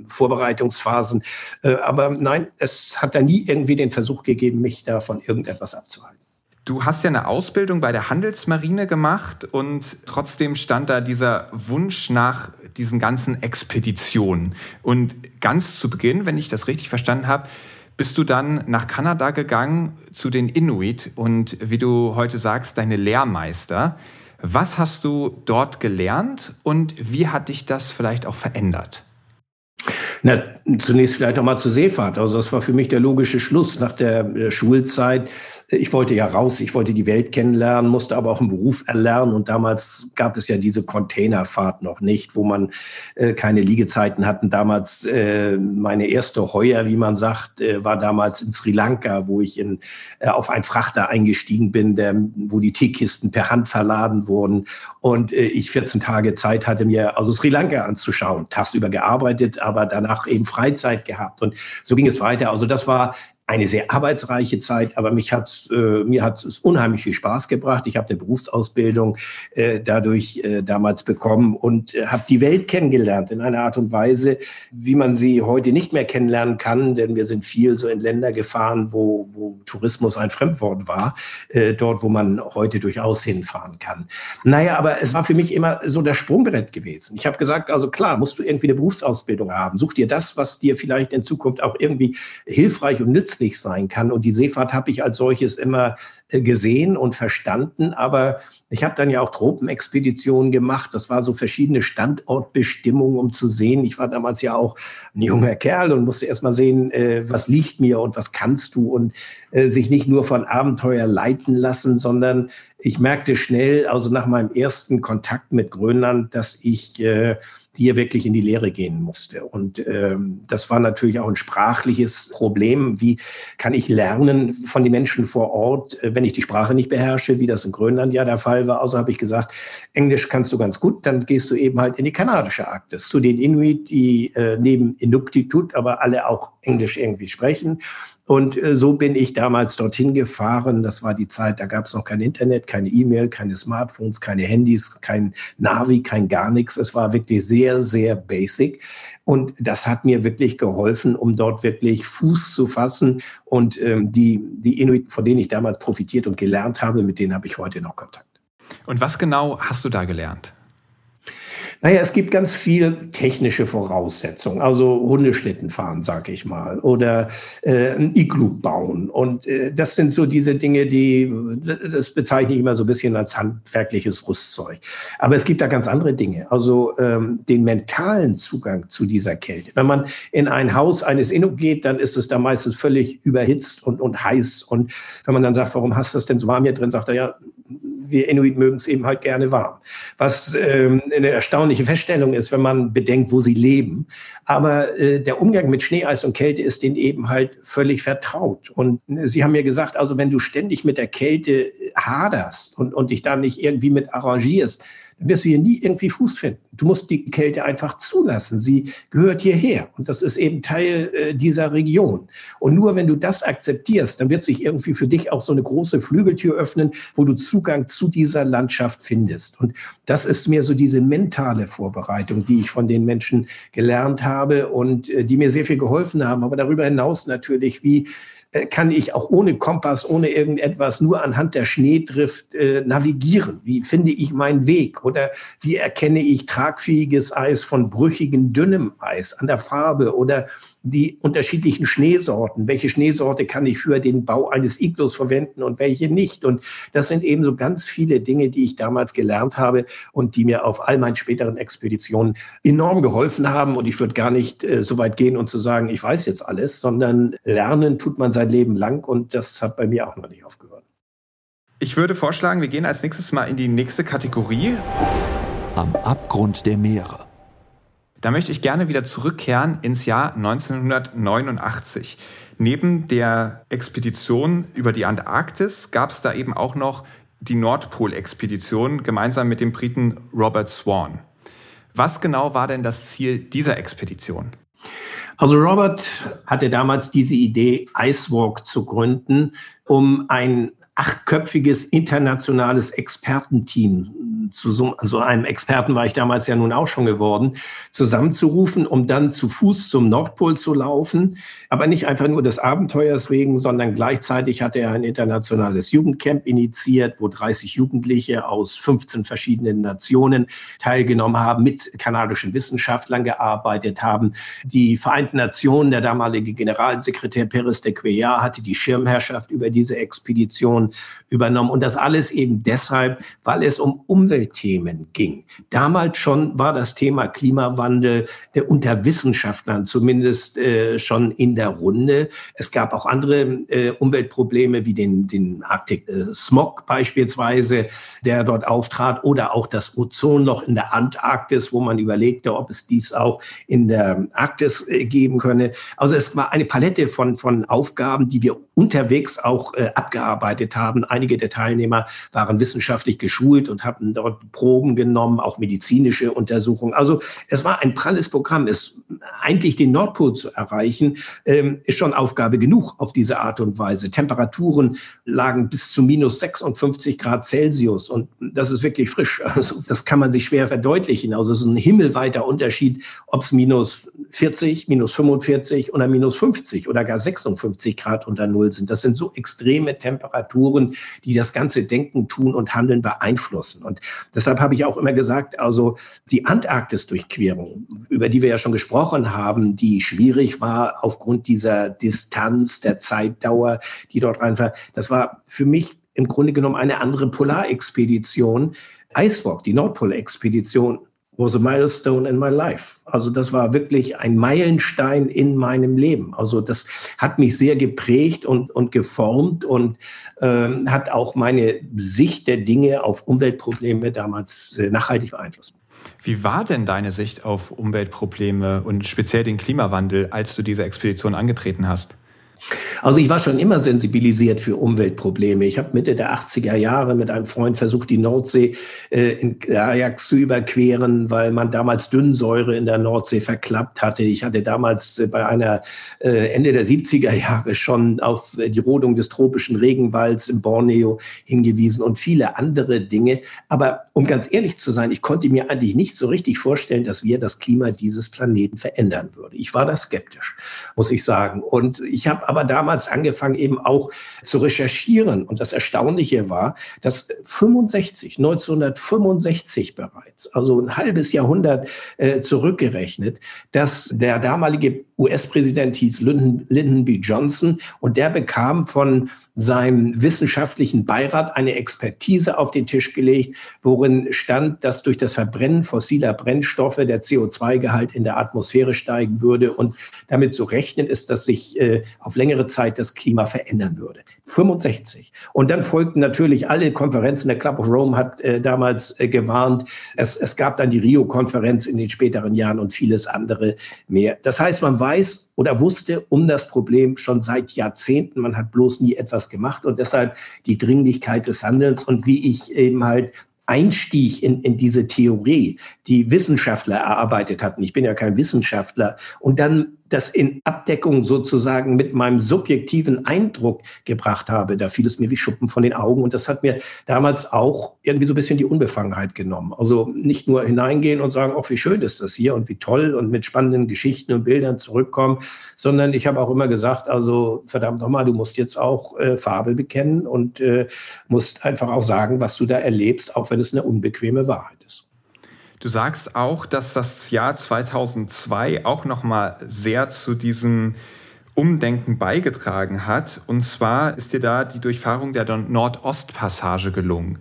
S1: Vorbereitungsphasen. Äh, aber nein, es hat da nie irgendwie den Versuch gegeben, mich da von irgendetwas abzuhalten.
S3: Du hast ja eine Ausbildung bei der Handelsmarine gemacht und trotzdem stand da dieser Wunsch nach diesen ganzen Expeditionen. Und ganz zu Beginn, wenn ich das richtig verstanden habe, bist du dann nach Kanada gegangen zu den Inuit und wie du heute sagst, deine Lehrmeister. Was hast du dort gelernt und wie hat dich das vielleicht auch verändert?
S1: Na, zunächst vielleicht nochmal zur Seefahrt. Also das war für mich der logische Schluss nach der Schulzeit ich wollte ja raus, ich wollte die Welt kennenlernen, musste aber auch einen Beruf erlernen. Und damals gab es ja diese Containerfahrt noch nicht, wo man äh, keine Liegezeiten hatten. Damals äh, meine erste Heuer, wie man sagt, äh, war damals in Sri Lanka, wo ich in, äh, auf einen Frachter eingestiegen bin, der, wo die Teekisten per Hand verladen wurden. Und äh, ich 14 Tage Zeit hatte, mir also Sri Lanka anzuschauen. Tagsüber gearbeitet, aber danach eben Freizeit gehabt. Und so ging es weiter. Also das war eine sehr arbeitsreiche Zeit, aber mich hat, äh, mir hat es unheimlich viel Spaß gebracht. Ich habe eine Berufsausbildung äh, dadurch äh, damals bekommen und äh, habe die Welt kennengelernt in einer Art und Weise, wie man sie heute nicht mehr kennenlernen kann, denn wir sind viel so in Länder gefahren, wo, wo Tourismus ein Fremdwort war, äh, dort, wo man heute durchaus hinfahren kann. Naja, aber es war für mich immer so das Sprungbrett gewesen. Ich habe gesagt, also klar, musst du irgendwie eine Berufsausbildung haben. Such dir das, was dir vielleicht in Zukunft auch irgendwie hilfreich und nützlich nützlich sein kann. Und die Seefahrt habe ich als solches immer äh, gesehen und verstanden. Aber ich habe dann ja auch Tropenexpeditionen gemacht. Das war so verschiedene Standortbestimmungen, um zu sehen. Ich war damals ja auch ein junger Kerl und musste erst mal sehen, äh, was liegt mir und was kannst du und äh, sich nicht nur von Abenteuer leiten lassen, sondern ich merkte schnell, also nach meinem ersten Kontakt mit Grönland, dass ich die hier wirklich in die Lehre gehen musste. Und ähm, das war natürlich auch ein sprachliches Problem. Wie kann ich lernen von den Menschen vor Ort, äh, wenn ich die Sprache nicht beherrsche, wie das in Grönland ja der Fall war. Außer habe ich gesagt, Englisch kannst du ganz gut, dann gehst du eben halt in die kanadische Arktis, zu den Inuit, die äh, neben Inuktitut aber alle auch Englisch irgendwie sprechen. Und äh, so bin ich damals dorthin gefahren. Das war die Zeit, da gab es noch kein Internet, keine E-Mail, keine Smartphones, keine Handys, kein Navi, kein gar nichts. Es war wirklich sehr, sehr basic. Und das hat mir wirklich geholfen, um dort wirklich Fuß zu fassen. Und ähm, die, die Inuit, von denen ich damals profitiert und gelernt habe, mit denen habe ich heute noch Kontakt.
S3: Und was genau hast du da gelernt?
S1: Naja, es gibt ganz viel technische Voraussetzungen, also Hundeschlitten fahren, sage ich mal, oder äh, ein Iglu bauen. Und äh, das sind so diese Dinge, die, das bezeichne ich immer so ein bisschen als handwerkliches Rüstzeug. Aber es gibt da ganz andere Dinge, also ähm, den mentalen Zugang zu dieser Kälte. Wenn man in ein Haus eines Innu geht, dann ist es da meistens völlig überhitzt und, und heiß. Und wenn man dann sagt, warum hast du das denn so warm hier drin, sagt er, ja, wir Inuit mögen es eben halt gerne warm. Was ähm, eine erstaunliche Feststellung ist, wenn man bedenkt, wo sie leben. Aber äh, der Umgang mit Schneeeis und Kälte ist denen eben halt völlig vertraut. Und äh, Sie haben mir gesagt, also wenn du ständig mit der Kälte haderst und, und dich da nicht irgendwie mit arrangierst, dann wirst du hier nie irgendwie Fuß finden. Du musst die Kälte einfach zulassen. Sie gehört hierher und das ist eben Teil äh, dieser Region. Und nur wenn du das akzeptierst, dann wird sich irgendwie für dich auch so eine große Flügeltür öffnen, wo du Zugang zu dieser Landschaft findest. Und das ist mir so diese mentale Vorbereitung, die ich von den Menschen gelernt habe und äh, die mir sehr viel geholfen haben. Aber darüber hinaus natürlich, wie kann ich auch ohne Kompass, ohne irgendetwas, nur anhand der Schneedrift äh, navigieren? Wie finde ich meinen Weg? Oder wie erkenne ich tragfähiges Eis von brüchigen, dünnem Eis an der Farbe? Oder die unterschiedlichen Schneesorten. Welche Schneesorte kann ich für den Bau eines Iglus verwenden und welche nicht? Und das sind eben so ganz viele Dinge, die ich damals gelernt habe und die mir auf all meinen späteren Expeditionen enorm geholfen haben. Und ich würde gar nicht äh, so weit gehen und zu sagen, ich weiß jetzt alles, sondern lernen tut man sein Leben lang und das hat bei mir auch noch nicht aufgehört.
S3: Ich würde vorschlagen, wir gehen als nächstes mal in die nächste Kategorie.
S2: Am Abgrund der Meere.
S3: Da möchte ich gerne wieder zurückkehren ins Jahr 1989. Neben der Expedition über die Antarktis gab es da eben auch noch die Nordpolexpedition gemeinsam mit dem Briten Robert Swan. Was genau war denn das Ziel dieser Expedition?
S1: Also Robert hatte damals diese Idee, Icewalk zu gründen, um ein achtköpfiges internationales Expertenteam zu so also einem Experten war ich damals ja nun auch schon geworden, zusammenzurufen, um dann zu Fuß zum Nordpol zu laufen. Aber nicht einfach nur des Abenteuers wegen, sondern gleichzeitig hatte er ein internationales Jugendcamp initiiert, wo 30 Jugendliche aus 15 verschiedenen Nationen teilgenommen haben, mit kanadischen Wissenschaftlern gearbeitet haben. Die Vereinten Nationen, der damalige Generalsekretär Perez de Cuellar hatte die Schirmherrschaft über diese Expedition übernommen. Und das alles eben deshalb, weil es um Umweltthemen ging. Damals schon war das Thema Klimawandel äh, unter Wissenschaftlern zumindest äh, schon in der Runde. Es gab auch andere äh, Umweltprobleme wie den, den Arctic äh, Smog beispielsweise, der dort auftrat oder auch das Ozonloch in der Antarktis, wo man überlegte, ob es dies auch in der Arktis äh, geben könne. Also es war eine Palette von, von Aufgaben, die wir unterwegs auch äh, haben. Einige der Teilnehmer waren wissenschaftlich geschult und hatten dort Proben genommen, auch medizinische Untersuchungen. Also es war ein pralles Programm. Es eigentlich den Nordpol zu erreichen, ähm, ist schon Aufgabe genug auf diese Art und Weise. Temperaturen lagen bis zu minus 56 Grad Celsius und das ist wirklich frisch. Also das kann man sich schwer verdeutlichen. Also es ist ein himmelweiter Unterschied, ob es minus 40, minus 45 oder minus 50 oder gar 56 Grad unter Null sind. Das sind so extreme Temperaturen, die das ganze Denken, Tun und Handeln beeinflussen. Und deshalb habe ich auch immer gesagt, also die Antarktis-Durchquerung, über die wir ja schon gesprochen haben, die schwierig war aufgrund dieser Distanz, der Zeitdauer, die dort einfach, das war für mich im Grunde genommen eine andere Polarexpedition. Icewalk, die Nordpol-Expedition, was a milestone in my life. Also das war wirklich ein Meilenstein in meinem Leben. Also das hat mich sehr geprägt und, und geformt und ähm, hat auch meine Sicht der Dinge auf Umweltprobleme damals äh, nachhaltig beeinflusst.
S3: Wie war denn deine Sicht auf Umweltprobleme und speziell den Klimawandel, als du diese Expedition angetreten hast?
S1: Also ich war schon immer sensibilisiert für Umweltprobleme. Ich habe Mitte der 80er Jahre mit einem Freund versucht, die Nordsee äh, in Ajax zu überqueren, weil man damals Dünnsäure in der Nordsee verklappt hatte. Ich hatte damals äh, bei einer äh, Ende der 70er Jahre schon auf die Rodung des tropischen Regenwalds in Borneo hingewiesen und viele andere Dinge. Aber um ganz ehrlich zu sein, ich konnte mir eigentlich nicht so richtig vorstellen, dass wir das Klima dieses Planeten verändern würden. Ich war da skeptisch, muss ich sagen. Und ich habe aber damals angefangen, eben auch zu recherchieren. Und das Erstaunliche war, dass 65, 1965 bereits, also ein halbes Jahrhundert äh, zurückgerechnet, dass der damalige US-Präsident hieß Lyndon, Lyndon B. Johnson und der bekam von seinem wissenschaftlichen Beirat eine Expertise auf den Tisch gelegt, worin stand, dass durch das Verbrennen fossiler Brennstoffe der CO2-Gehalt in der Atmosphäre steigen würde und damit zu rechnen ist, dass sich äh, auf längere Zeit das Klima verändern würde. 65. Und dann folgten natürlich alle Konferenzen. Der Club of Rome hat äh, damals äh, gewarnt. Es, es gab dann die Rio-Konferenz in den späteren Jahren und vieles andere mehr. Das heißt, man weiß oder wusste um das Problem schon seit Jahrzehnten. Man hat bloß nie etwas gemacht und deshalb die Dringlichkeit des Handelns und wie ich eben halt Einstieg in, in diese Theorie, die Wissenschaftler erarbeitet hatten. Ich bin ja kein Wissenschaftler. Und dann das in Abdeckung sozusagen mit meinem subjektiven Eindruck gebracht habe. Da fiel es mir wie Schuppen von den Augen. Und das hat mir damals auch irgendwie so ein bisschen die Unbefangenheit genommen. Also nicht nur hineingehen und sagen, ach, wie schön ist das hier und wie toll und mit spannenden Geschichten und Bildern zurückkommen, sondern ich habe auch immer gesagt, also verdammt nochmal, du musst jetzt auch äh, Farbe bekennen und äh, musst einfach auch sagen, was du da erlebst, auch wenn es eine unbequeme Wahrheit ist.
S3: Du sagst auch, dass das Jahr 2002 auch noch mal sehr zu diesem Umdenken beigetragen hat. Und zwar ist dir da die Durchfahrung der Nordostpassage gelungen.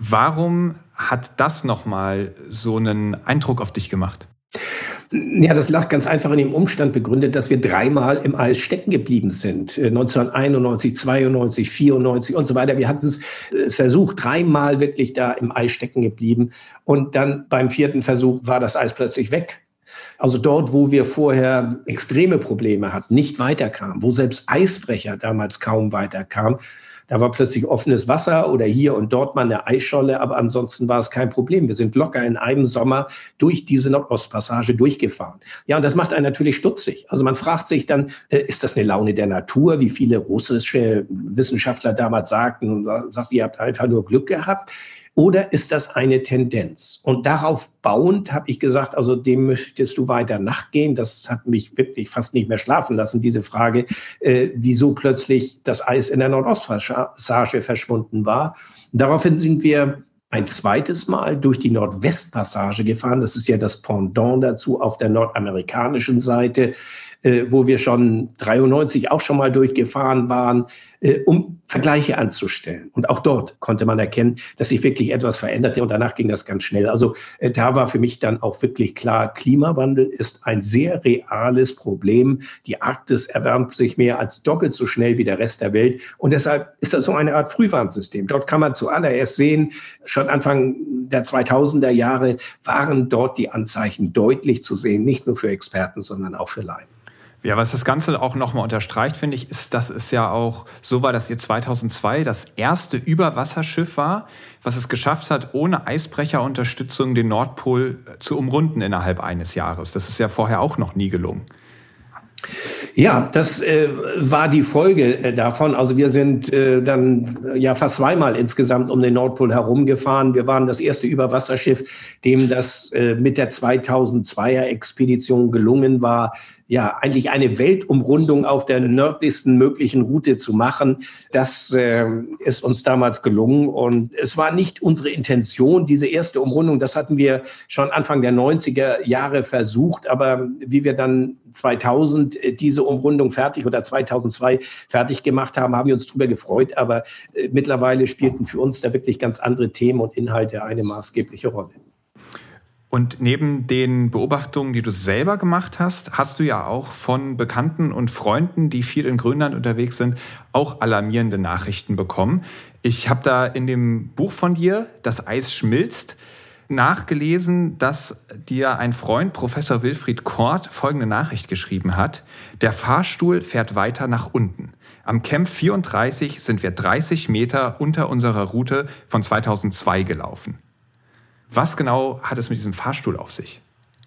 S3: Warum hat das noch mal so einen Eindruck auf dich gemacht?
S1: Ja, das lag ganz einfach in dem Umstand begründet, dass wir dreimal im Eis stecken geblieben sind. 1991, 92, 94 und so weiter. Wir hatten es äh, versucht, dreimal wirklich da im Eis stecken geblieben. Und dann beim vierten Versuch war das Eis plötzlich weg. Also dort, wo wir vorher extreme Probleme hatten, nicht weiterkamen, wo selbst Eisbrecher damals kaum weiterkamen, da war plötzlich offenes Wasser oder hier und dort mal eine Eisscholle, aber ansonsten war es kein Problem. Wir sind locker in einem Sommer durch diese Nordostpassage durchgefahren. Ja, und das macht einen natürlich stutzig. Also man fragt sich dann, äh, ist das eine Laune der Natur, wie viele russische Wissenschaftler damals sagten und sagt, ihr habt einfach nur Glück gehabt. Oder ist das eine Tendenz? Und darauf bauend habe ich gesagt, also dem möchtest du weiter nachgehen. Das hat mich wirklich fast nicht mehr schlafen lassen, diese Frage, äh, wieso plötzlich das Eis in der Nordostpassage verschwunden war. Und daraufhin sind wir ein zweites Mal durch die Nordwestpassage gefahren. Das ist ja das Pendant dazu auf der nordamerikanischen Seite äh, wo wir schon 93 auch schon mal durchgefahren waren, äh, um Vergleiche anzustellen. Und auch dort konnte man erkennen, dass sich wirklich etwas veränderte und danach ging das ganz schnell. Also äh, da war für mich dann auch wirklich klar, Klimawandel ist ein sehr reales Problem. Die Arktis erwärmt sich mehr als doppelt so schnell wie der Rest der Welt und deshalb ist das so eine Art Frühwarnsystem. Dort kann man zuallererst sehen, schon Anfang der 2000er Jahre waren dort die Anzeichen deutlich zu sehen, nicht nur für Experten, sondern auch für Laien.
S3: Ja, was das Ganze auch nochmal unterstreicht, finde ich, ist, dass es ja auch so war, dass ihr 2002 das erste Überwasserschiff war, was es geschafft hat, ohne Eisbrecherunterstützung den Nordpol zu umrunden innerhalb eines Jahres. Das ist ja vorher auch noch nie gelungen.
S1: Ja, das äh, war die Folge äh, davon. Also wir sind äh, dann äh, ja fast zweimal insgesamt um den Nordpol herumgefahren. Wir waren das erste Überwasserschiff, dem das äh, mit der 2002er Expedition gelungen war, ja, eigentlich eine Weltumrundung auf der nördlichsten möglichen Route zu machen. Das äh, ist uns damals gelungen. Und es war nicht unsere Intention, diese erste Umrundung, das hatten wir schon Anfang der 90er Jahre versucht. Aber wie wir dann 2000 äh, diese Umrundung fertig oder 2002 fertig gemacht haben, haben wir uns darüber gefreut. Aber äh, mittlerweile spielten für uns da wirklich ganz andere Themen und Inhalte eine maßgebliche Rolle.
S3: Und neben den Beobachtungen, die du selber gemacht hast, hast du ja auch von Bekannten und Freunden, die viel in Grönland unterwegs sind, auch alarmierende Nachrichten bekommen. Ich habe da in dem Buch von dir, Das Eis schmilzt, nachgelesen, dass dir ein Freund, Professor Wilfried Kort, folgende Nachricht geschrieben hat. Der Fahrstuhl fährt weiter nach unten. Am Camp 34 sind wir 30 Meter unter unserer Route von 2002 gelaufen. Was genau hat es mit diesem Fahrstuhl auf sich?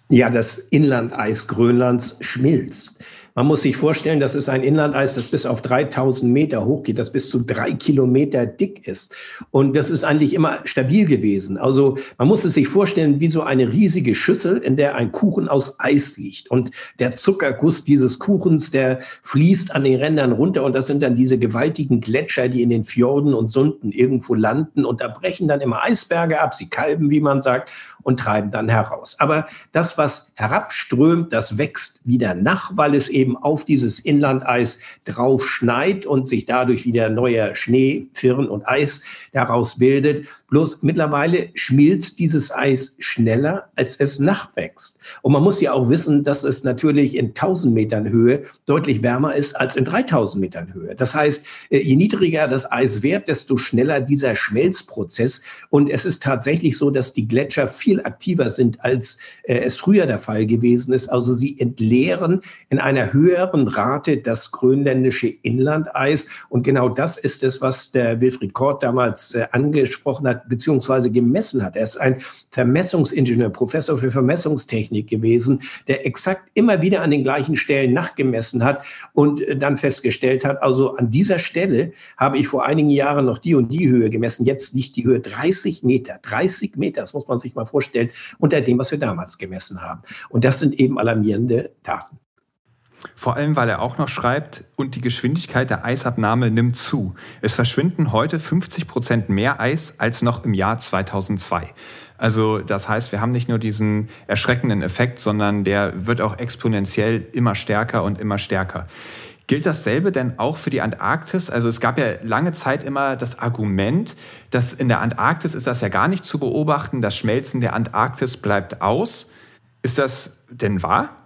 S1: Ja, das Inlandeis Grönlands schmilzt. Man muss sich vorstellen, das ist ein Inlandeis, das bis auf 3000 Meter hoch geht, das bis zu drei Kilometer dick ist. Und das ist eigentlich immer stabil gewesen. Also man muss es sich vorstellen wie so eine riesige Schüssel, in der ein Kuchen aus Eis liegt. Und der Zuckerguss dieses Kuchens, der fließt an den Rändern runter. Und das sind dann diese gewaltigen Gletscher, die in den Fjorden und Sunden irgendwo landen. Und da brechen dann immer Eisberge ab. Sie kalben, wie man sagt und treiben dann heraus. Aber das, was herabströmt, das wächst wieder nach, weil es eben auf dieses Inlandeis drauf schneit und sich dadurch wieder neuer Schnee, Firn und Eis daraus bildet. Bloß mittlerweile schmilzt dieses Eis schneller, als es nachwächst. Und man muss ja auch wissen, dass es natürlich in 1000 Metern Höhe deutlich wärmer ist als in 3000 Metern Höhe. Das heißt, äh, je niedriger das Eis wird, desto schneller dieser Schmelzprozess. Und es ist tatsächlich so, dass die Gletscher viel aktiver sind, als äh, es früher der Fall gewesen ist. Also sie entleeren in einer höheren Rate das grönländische Inlandeis. Und genau das ist es, was der Wilfried Kort damals äh, angesprochen hat beziehungsweise gemessen hat. Er ist ein Vermessungsingenieur, Professor für Vermessungstechnik gewesen, der exakt immer wieder an den gleichen Stellen nachgemessen hat und äh, dann festgestellt hat, also an dieser Stelle habe ich vor einigen Jahren noch die und die Höhe gemessen. Jetzt liegt die Höhe 30 Meter. 30 Meter, das muss man sich mal vorstellen, unter dem, was wir damals gemessen haben. Und das sind eben alarmierende Daten.
S3: Vor allem, weil er auch noch schreibt, und die Geschwindigkeit der Eisabnahme nimmt zu. Es verschwinden heute 50 Prozent mehr Eis als noch im Jahr 2002. Also das heißt, wir haben nicht nur diesen erschreckenden Effekt, sondern der wird auch exponentiell immer stärker und immer stärker. Gilt dasselbe denn auch für die Antarktis? Also es gab ja lange Zeit immer das Argument, dass in der Antarktis ist das ja gar nicht zu beobachten, das Schmelzen der Antarktis bleibt aus. Ist das denn wahr?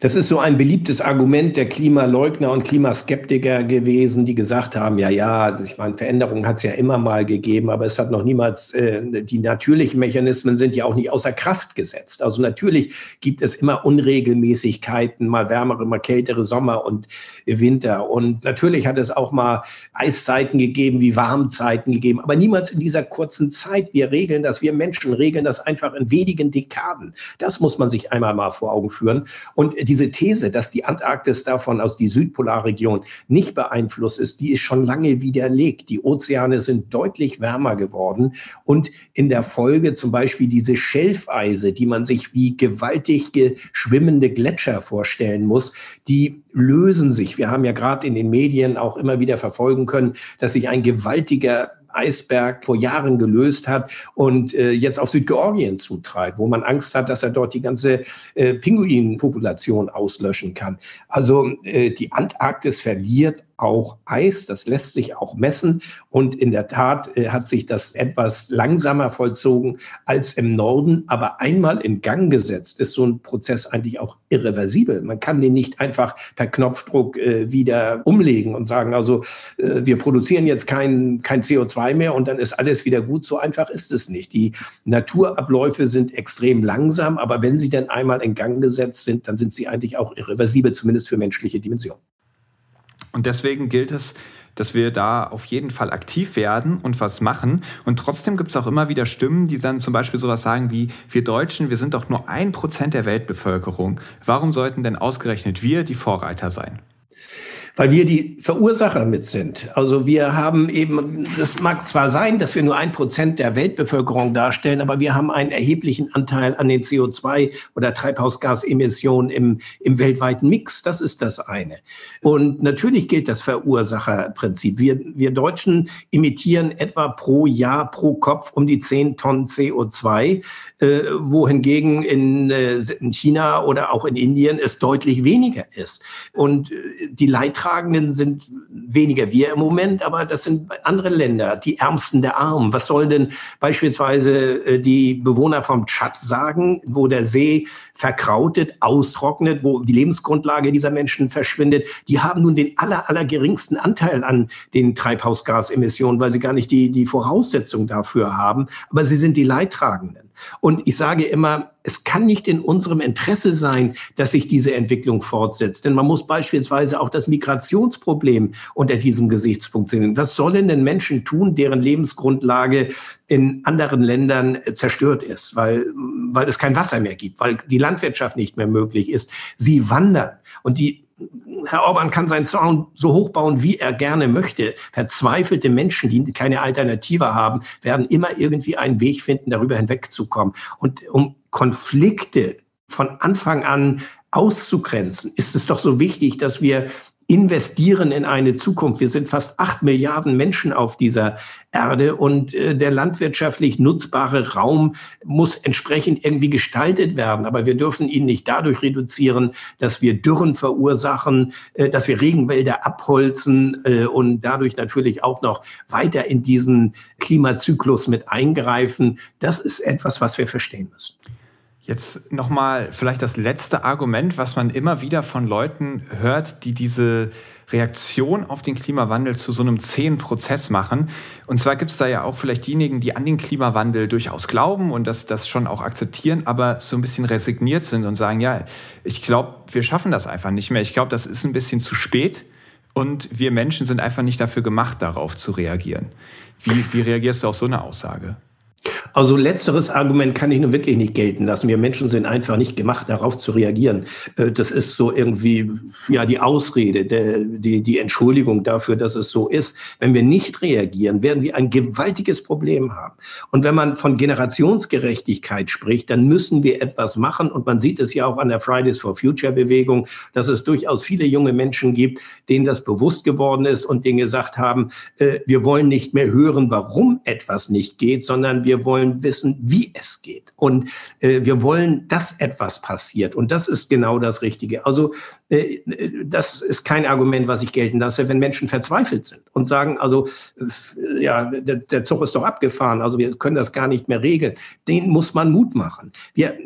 S1: Das ist so ein beliebtes Argument der Klimaleugner und Klimaskeptiker gewesen, die gesagt haben, ja, ja, ich meine, Veränderungen hat es ja immer mal gegeben, aber es hat noch niemals, äh, die natürlichen Mechanismen sind ja auch nicht außer Kraft gesetzt. Also natürlich gibt es immer Unregelmäßigkeiten, mal wärmere, mal kältere Sommer und Winter. Und natürlich hat es auch mal Eiszeiten gegeben, wie Warmzeiten gegeben, aber niemals in dieser kurzen Zeit. Wir regeln das, wir Menschen regeln das einfach in wenigen Dekaden. Das muss man sich einmal mal vor Augen führen. Und und diese These, dass die Antarktis davon aus die Südpolarregion nicht beeinflusst ist, die ist schon lange widerlegt. Die Ozeane sind deutlich wärmer geworden und in der Folge zum Beispiel diese Schelfeise, die man sich wie gewaltig schwimmende Gletscher vorstellen muss, die lösen sich. Wir haben ja gerade in den Medien auch immer wieder verfolgen können, dass sich ein gewaltiger Eisberg vor Jahren gelöst hat und äh, jetzt auf Südgeorgien zutreibt, wo man Angst hat, dass er dort die ganze äh, Pinguinpopulation auslöschen kann. Also äh, die Antarktis verliert auch Eis. Das lässt sich auch messen. Und in der Tat äh, hat sich das etwas langsamer vollzogen als im Norden. Aber einmal in Gang gesetzt ist so ein Prozess eigentlich auch irreversibel. Man kann den nicht einfach per Knopfdruck äh, wieder umlegen und sagen, also äh, wir produzieren jetzt kein, kein CO2 mehr und dann ist alles wieder gut. So einfach ist es nicht. Die Naturabläufe sind extrem langsam, aber wenn sie dann einmal in Gang gesetzt sind, dann sind sie eigentlich auch irreversibel, zumindest für menschliche Dimensionen.
S3: Und deswegen gilt es, dass wir da auf jeden Fall aktiv werden und was machen. Und trotzdem gibt es auch immer wieder Stimmen, die dann zum Beispiel sowas sagen wie, wir Deutschen, wir sind doch nur ein Prozent der Weltbevölkerung. Warum sollten denn ausgerechnet wir die Vorreiter sein?
S1: Weil wir die Verursacher mit sind. Also wir haben eben, das mag zwar sein, dass wir nur ein Prozent der Weltbevölkerung darstellen, aber wir haben einen erheblichen Anteil an den CO2 oder Treibhausgasemissionen im, im weltweiten Mix. Das ist das eine. Und natürlich gilt das Verursacherprinzip. Wir, wir Deutschen emittieren etwa pro Jahr, pro Kopf um die 10 Tonnen CO2, äh, wohingegen in, äh, in China oder auch in Indien es deutlich weniger ist. Und äh, die Leiträge Leidtragenden sind weniger wir im Moment, aber das sind andere Länder, die Ärmsten der Armen. Was sollen denn beispielsweise äh, die Bewohner vom Tschad sagen, wo der See verkrautet, austrocknet, wo die Lebensgrundlage dieser Menschen verschwindet? Die haben nun den aller, aller geringsten Anteil an den Treibhausgasemissionen, weil sie gar nicht die, die Voraussetzung dafür haben. Aber sie sind die Leidtragenden. Und ich sage immer, es kann nicht in unserem Interesse sein, dass sich diese Entwicklung fortsetzt. Denn man muss beispielsweise auch das Migrationsproblem unter diesem Gesichtspunkt sehen. Was sollen denn Menschen tun, deren Lebensgrundlage in anderen Ländern zerstört ist, weil, weil es kein Wasser mehr gibt, weil die Landwirtschaft nicht mehr möglich ist? Sie wandern. Und die Herr Orban kann seinen Zaun so hoch bauen, wie er gerne möchte. Verzweifelte Menschen, die keine Alternative haben, werden immer irgendwie einen Weg finden, darüber hinwegzukommen. Und um Konflikte von Anfang an auszugrenzen, ist es doch so wichtig, dass wir investieren in eine Zukunft. Wir sind fast acht Milliarden Menschen auf dieser Erde und äh, der landwirtschaftlich nutzbare Raum muss entsprechend irgendwie gestaltet werden. Aber wir dürfen ihn nicht dadurch reduzieren, dass wir Dürren verursachen, äh, dass wir Regenwälder abholzen äh, und dadurch natürlich auch noch weiter in diesen Klimazyklus mit eingreifen. Das ist etwas, was wir verstehen müssen.
S3: Jetzt nochmal vielleicht das letzte Argument, was man immer wieder von Leuten hört, die diese Reaktion auf den Klimawandel zu so einem zähen Prozess machen. Und zwar gibt es da ja auch vielleicht diejenigen, die an den Klimawandel durchaus glauben und das, das schon auch akzeptieren, aber so ein bisschen resigniert sind und sagen, ja, ich glaube, wir schaffen das einfach nicht mehr. Ich glaube, das ist ein bisschen zu spät und wir Menschen sind einfach nicht dafür gemacht, darauf zu reagieren. Wie, wie reagierst du auf so eine Aussage?
S1: Also letzteres Argument kann ich nun wirklich nicht gelten lassen. Wir Menschen sind einfach nicht gemacht, darauf zu reagieren. Äh, das ist so irgendwie ja die Ausrede, die, die Entschuldigung dafür, dass es so ist. Wenn wir nicht reagieren, werden wir ein gewaltiges Problem haben. Und wenn man von Generationsgerechtigkeit spricht, dann müssen wir etwas machen. Und man sieht es ja auch an der Fridays for Future Bewegung, dass es durchaus viele junge Menschen gibt, denen das bewusst geworden ist und denen gesagt haben, äh, wir wollen nicht mehr hören, warum etwas nicht geht, sondern wir wollen wollen wissen, wie es geht. Und äh, wir wollen, dass etwas passiert. Und das ist genau das Richtige. Also äh, das ist kein Argument, was ich gelten lasse, wenn Menschen verzweifelt sind und sagen, also äh, ja, der, der Zug ist doch abgefahren, also wir können das gar nicht mehr regeln. Den muss man Mut machen. Wir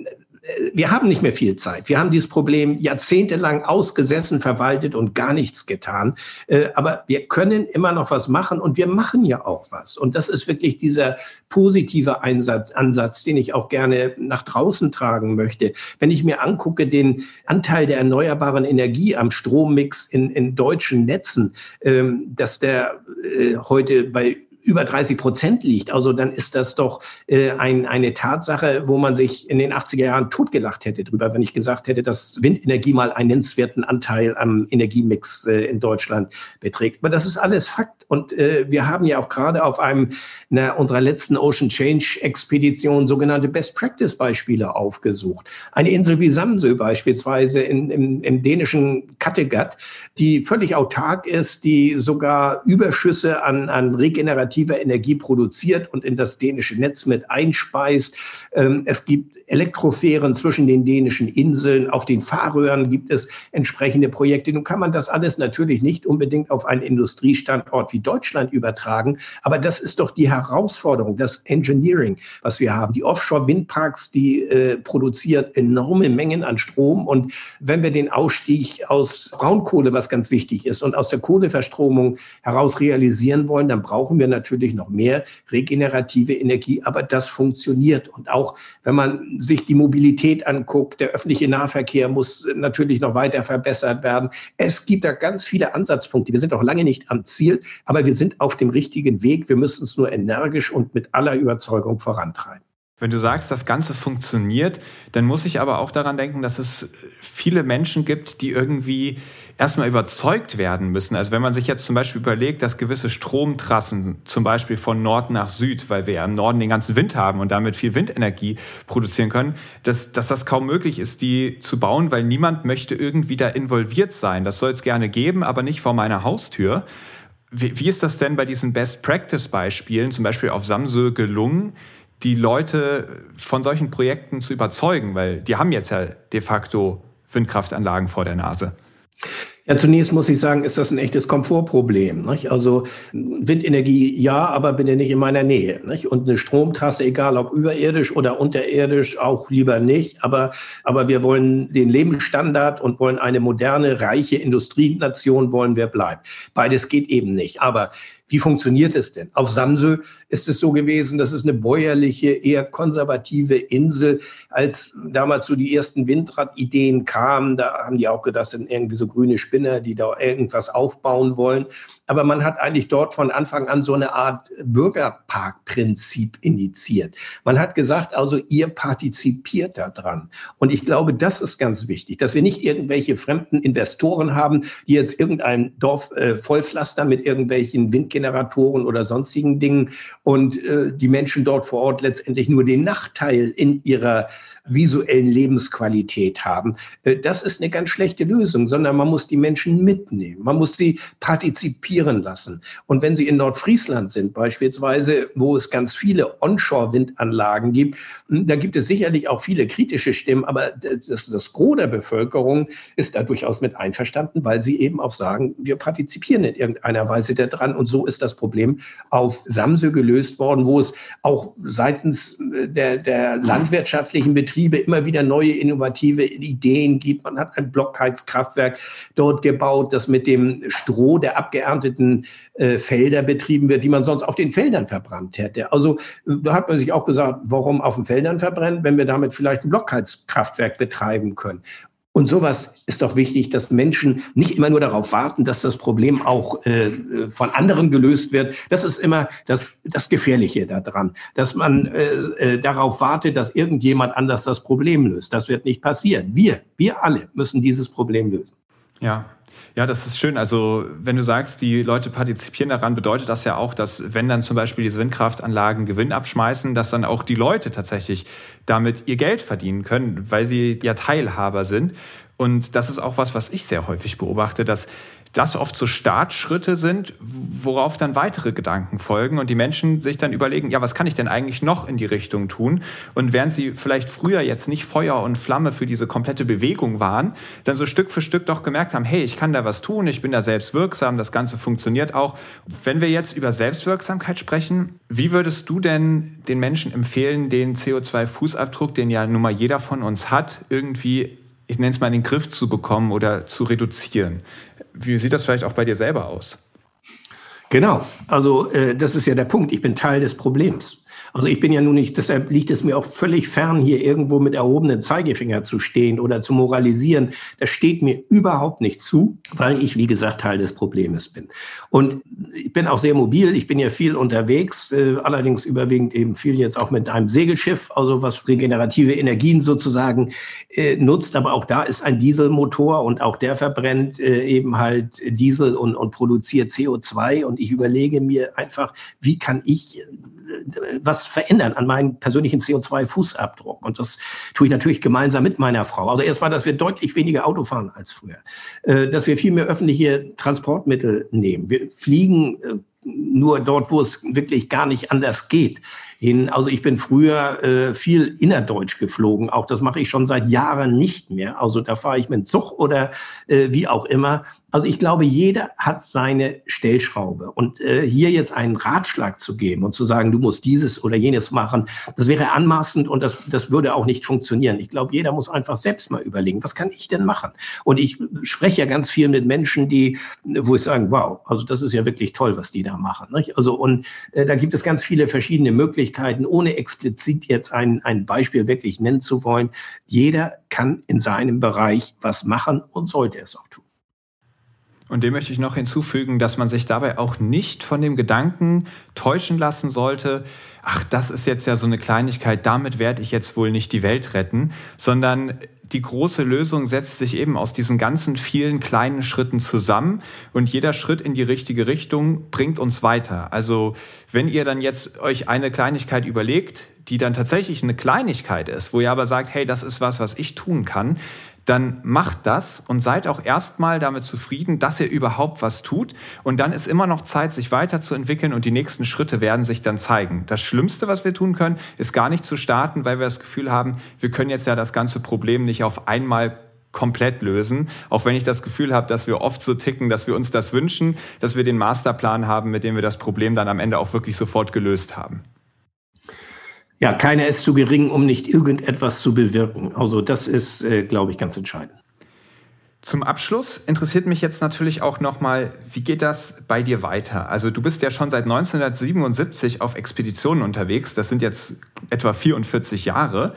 S1: wir haben nicht mehr viel Zeit. Wir haben dieses Problem jahrzehntelang ausgesessen, verwaltet und gar nichts getan. Äh, aber wir können immer noch was machen und wir machen ja auch was. Und das ist wirklich dieser positive Einsatz, Ansatz, den ich auch gerne nach draußen tragen möchte. Wenn ich mir angucke, den Anteil der erneuerbaren Energie am Strommix in, in deutschen Netzen, ähm, dass der äh, heute bei über 30 Prozent liegt, also dann ist das doch äh, ein, eine Tatsache, wo man sich in den 80er Jahren totgelacht hätte drüber, wenn ich gesagt hätte, dass Windenergie mal einen nennenswerten Anteil am Energiemix äh, in Deutschland beträgt. Aber das ist alles Fakt. Und äh, wir haben ja auch gerade auf einem na, unserer letzten Ocean Change Expedition sogenannte Best Practice Beispiele aufgesucht. Eine Insel wie Samsø beispielsweise in, im, im dänischen Kattegat, die völlig autark ist, die sogar Überschüsse an, an regenerativen alternativer Energie produziert und in das dänische Netz mit einspeist. Ähm, es gibt Elektrofähren zwischen den dänischen Inseln. Auf den Fahrröhren gibt es entsprechende Projekte. Nun kann man das alles natürlich nicht unbedingt auf einen Industriestandort wie Deutschland übertragen. Aber das ist doch die Herausforderung, das Engineering, was wir haben. Die Offshore-Windparks, die äh, produzieren enorme Mengen an Strom. Und wenn wir den Ausstieg aus Braunkohle, was ganz wichtig ist, und aus der Kohleverstromung heraus realisieren wollen, dann brauchen wir natürlich noch mehr regenerative Energie. Aber das funktioniert. Und auch wenn man sich die Mobilität anguckt, der öffentliche Nahverkehr muss natürlich noch weiter verbessert werden. Es gibt da ganz viele Ansatzpunkte. Wir sind noch lange nicht am Ziel, aber wir sind auf dem richtigen Weg. Wir müssen es nur energisch und mit aller Überzeugung vorantreiben.
S3: Wenn du sagst, das Ganze funktioniert, dann muss ich aber auch daran denken, dass es viele Menschen gibt, die irgendwie erstmal überzeugt werden müssen. Also wenn man sich jetzt zum Beispiel überlegt, dass gewisse Stromtrassen, zum Beispiel von Nord nach Süd, weil wir ja im Norden den ganzen Wind haben und damit viel Windenergie produzieren können, dass, dass das kaum möglich ist, die zu bauen, weil niemand möchte irgendwie da involviert sein. Das soll es gerne geben, aber nicht vor meiner Haustür. Wie, wie ist das denn bei diesen Best-Practice-Beispielen, zum Beispiel auf Samsö, gelungen? die Leute von solchen Projekten zu überzeugen, weil die haben jetzt ja de facto Windkraftanlagen vor der Nase.
S1: Ja, zunächst muss ich sagen, ist das ein echtes Komfortproblem. Nicht? Also Windenergie ja, aber bitte nicht in meiner Nähe. Nicht? Und eine Stromtrasse, egal ob überirdisch oder unterirdisch, auch lieber nicht. Aber, aber wir wollen den Lebensstandard und wollen eine moderne, reiche Industrienation, wollen wir bleiben. Beides geht eben nicht. Aber Wie funktioniert es denn? Auf Samsö ist es so gewesen, dass es eine bäuerliche, eher konservative Insel, als damals so die ersten Windradideen kamen, da haben die auch gedacht, das sind irgendwie so grüne Spinner, die da irgendwas aufbauen wollen. Aber man hat eigentlich dort von Anfang an so eine Art Bürgerparkprinzip initiiert. Man hat gesagt, also ihr partizipiert daran. Und ich glaube, das ist ganz wichtig, dass wir nicht irgendwelche fremden Investoren haben, die jetzt irgendein Dorf äh, vollpflastern mit irgendwelchen Windgeneratoren oder sonstigen Dingen und äh, die Menschen dort vor Ort letztendlich nur den Nachteil in ihrer visuellen Lebensqualität haben. Äh, das ist eine ganz schlechte Lösung, sondern man muss die Menschen mitnehmen. Man muss sie partizipieren lassen. Und wenn sie in Nordfriesland sind, beispielsweise, wo es ganz viele Onshore-Windanlagen gibt, hm, da gibt es sicherlich auch viele kritische Stimmen, aber das, das Gros der Bevölkerung ist da durchaus mit einverstanden, weil sie eben auch sagen, wir partizipieren in irgendeiner Weise daran. Und so ist das Problem auf Samsö gelöst worden, wo es auch seitens äh, der, der landwirtschaftlichen Betriebe Betriebe immer wieder neue innovative Ideen gibt. Man hat ein Blockheizkraftwerk dort gebaut, das mit dem Stroh der abgeernteten äh, Felder betrieben wird, die man sonst auf den Feldern verbrannt hätte. Also da hat man sich auch gesagt, warum auf den Feldern verbrennen, wenn wir damit vielleicht ein Blockheizkraftwerk betreiben können. Und sowas ist doch wichtig, dass Menschen nicht immer nur darauf warten, dass das Problem auch äh, von anderen gelöst wird. Das ist immer das, das Gefährliche daran, dass man äh, äh, darauf wartet, dass irgendjemand anders das Problem löst. Das wird nicht passieren. Wir, wir alle müssen dieses Problem lösen.
S3: Ja, ja, das ist schön. Also wenn du sagst, die Leute partizipieren daran, bedeutet das ja auch, dass wenn dann zum Beispiel diese Windkraftanlagen Gewinn abschmeißen, dass dann auch die Leute tatsächlich damit ihr Geld verdienen können, weil sie ja Teilhaber sind. Und das ist auch was, was ich sehr häufig beobachte, dass das oft so Startschritte sind, worauf dann weitere Gedanken folgen und die Menschen sich dann überlegen, ja, was kann ich denn eigentlich noch in die Richtung tun? Und während sie vielleicht früher jetzt nicht Feuer und Flamme für diese komplette Bewegung waren, dann so Stück für Stück doch gemerkt haben, hey, ich kann da was tun, ich bin da selbst wirksam, das Ganze funktioniert auch. Wenn wir jetzt über Selbstwirksamkeit sprechen, wie würdest du denn den Menschen empfehlen, den CO2-Fußabdruck, den ja nun mal jeder von uns hat, irgendwie ich nenne es mal, in den Griff zu bekommen oder zu reduzieren. Wie sieht das vielleicht auch bei dir selber aus?
S1: Genau, also äh, das ist ja der Punkt. Ich bin Teil des Problems. Also ich bin ja nun nicht, deshalb liegt es mir auch völlig fern, hier irgendwo mit erhobenen Zeigefinger zu stehen oder zu moralisieren. Das steht mir überhaupt nicht zu, weil ich, wie gesagt, Teil des Problems bin. Und ich bin auch sehr mobil, ich bin ja viel unterwegs, äh, allerdings überwiegend eben viel jetzt auch mit einem Segelschiff, also was regenerative Energien sozusagen äh, nutzt. Aber auch da ist ein Dieselmotor und auch der verbrennt äh, eben halt Diesel und, und produziert CO2. Und ich überlege mir einfach, wie kann ich was verändern an meinem persönlichen CO2-Fußabdruck. Und das tue ich natürlich gemeinsam mit meiner Frau. Also erstmal, dass wir deutlich weniger Auto fahren als früher, äh, dass wir viel mehr öffentliche Transportmittel nehmen. Wir fliegen äh, nur dort, wo es wirklich gar nicht anders geht hin. Also ich bin früher äh, viel innerdeutsch geflogen. Auch das mache ich schon seit Jahren nicht mehr. Also da fahre ich mit dem Zug oder äh, wie auch immer. Also ich glaube, jeder hat seine Stellschraube. Und äh, hier jetzt einen Ratschlag zu geben und zu sagen, du musst dieses oder jenes machen, das wäre anmaßend und das, das würde auch nicht funktionieren. Ich glaube, jeder muss einfach selbst mal überlegen, was kann ich denn machen? Und ich spreche ja ganz viel mit Menschen, die, wo ich sage, wow, also das ist ja wirklich toll, was die da machen. Nicht? Also und äh, da gibt es ganz viele verschiedene Möglichkeiten, ohne explizit jetzt ein, ein Beispiel wirklich nennen zu wollen. Jeder kann in seinem Bereich was machen und sollte es auch tun.
S3: Und dem möchte ich noch hinzufügen, dass man sich dabei auch nicht von dem Gedanken täuschen lassen sollte, ach, das ist jetzt ja so eine Kleinigkeit, damit werde ich jetzt wohl nicht die Welt retten, sondern die große Lösung setzt sich eben aus diesen ganzen vielen kleinen Schritten zusammen und jeder Schritt in die richtige Richtung bringt uns weiter. Also wenn ihr dann jetzt euch eine Kleinigkeit überlegt, die dann tatsächlich eine Kleinigkeit ist, wo ihr aber sagt, hey, das ist was, was ich tun kann, dann macht das und seid auch erstmal damit zufrieden, dass ihr überhaupt was tut. Und dann ist immer noch Zeit, sich weiterzuentwickeln und die nächsten Schritte werden sich dann zeigen. Das Schlimmste, was wir tun können, ist gar nicht zu starten, weil wir das Gefühl haben, wir können jetzt ja das ganze Problem nicht auf einmal komplett lösen. Auch wenn ich das Gefühl habe, dass wir oft so ticken, dass wir uns das wünschen, dass wir den Masterplan haben, mit dem wir das Problem dann am Ende auch wirklich sofort gelöst haben.
S1: Ja, keiner ist zu gering, um nicht irgendetwas zu bewirken. Also das ist, äh, glaube ich, ganz entscheidend.
S3: Zum Abschluss interessiert mich jetzt natürlich auch nochmal, wie geht das bei dir weiter? Also du bist ja schon seit 1977 auf Expeditionen unterwegs, das sind jetzt etwa 44 Jahre.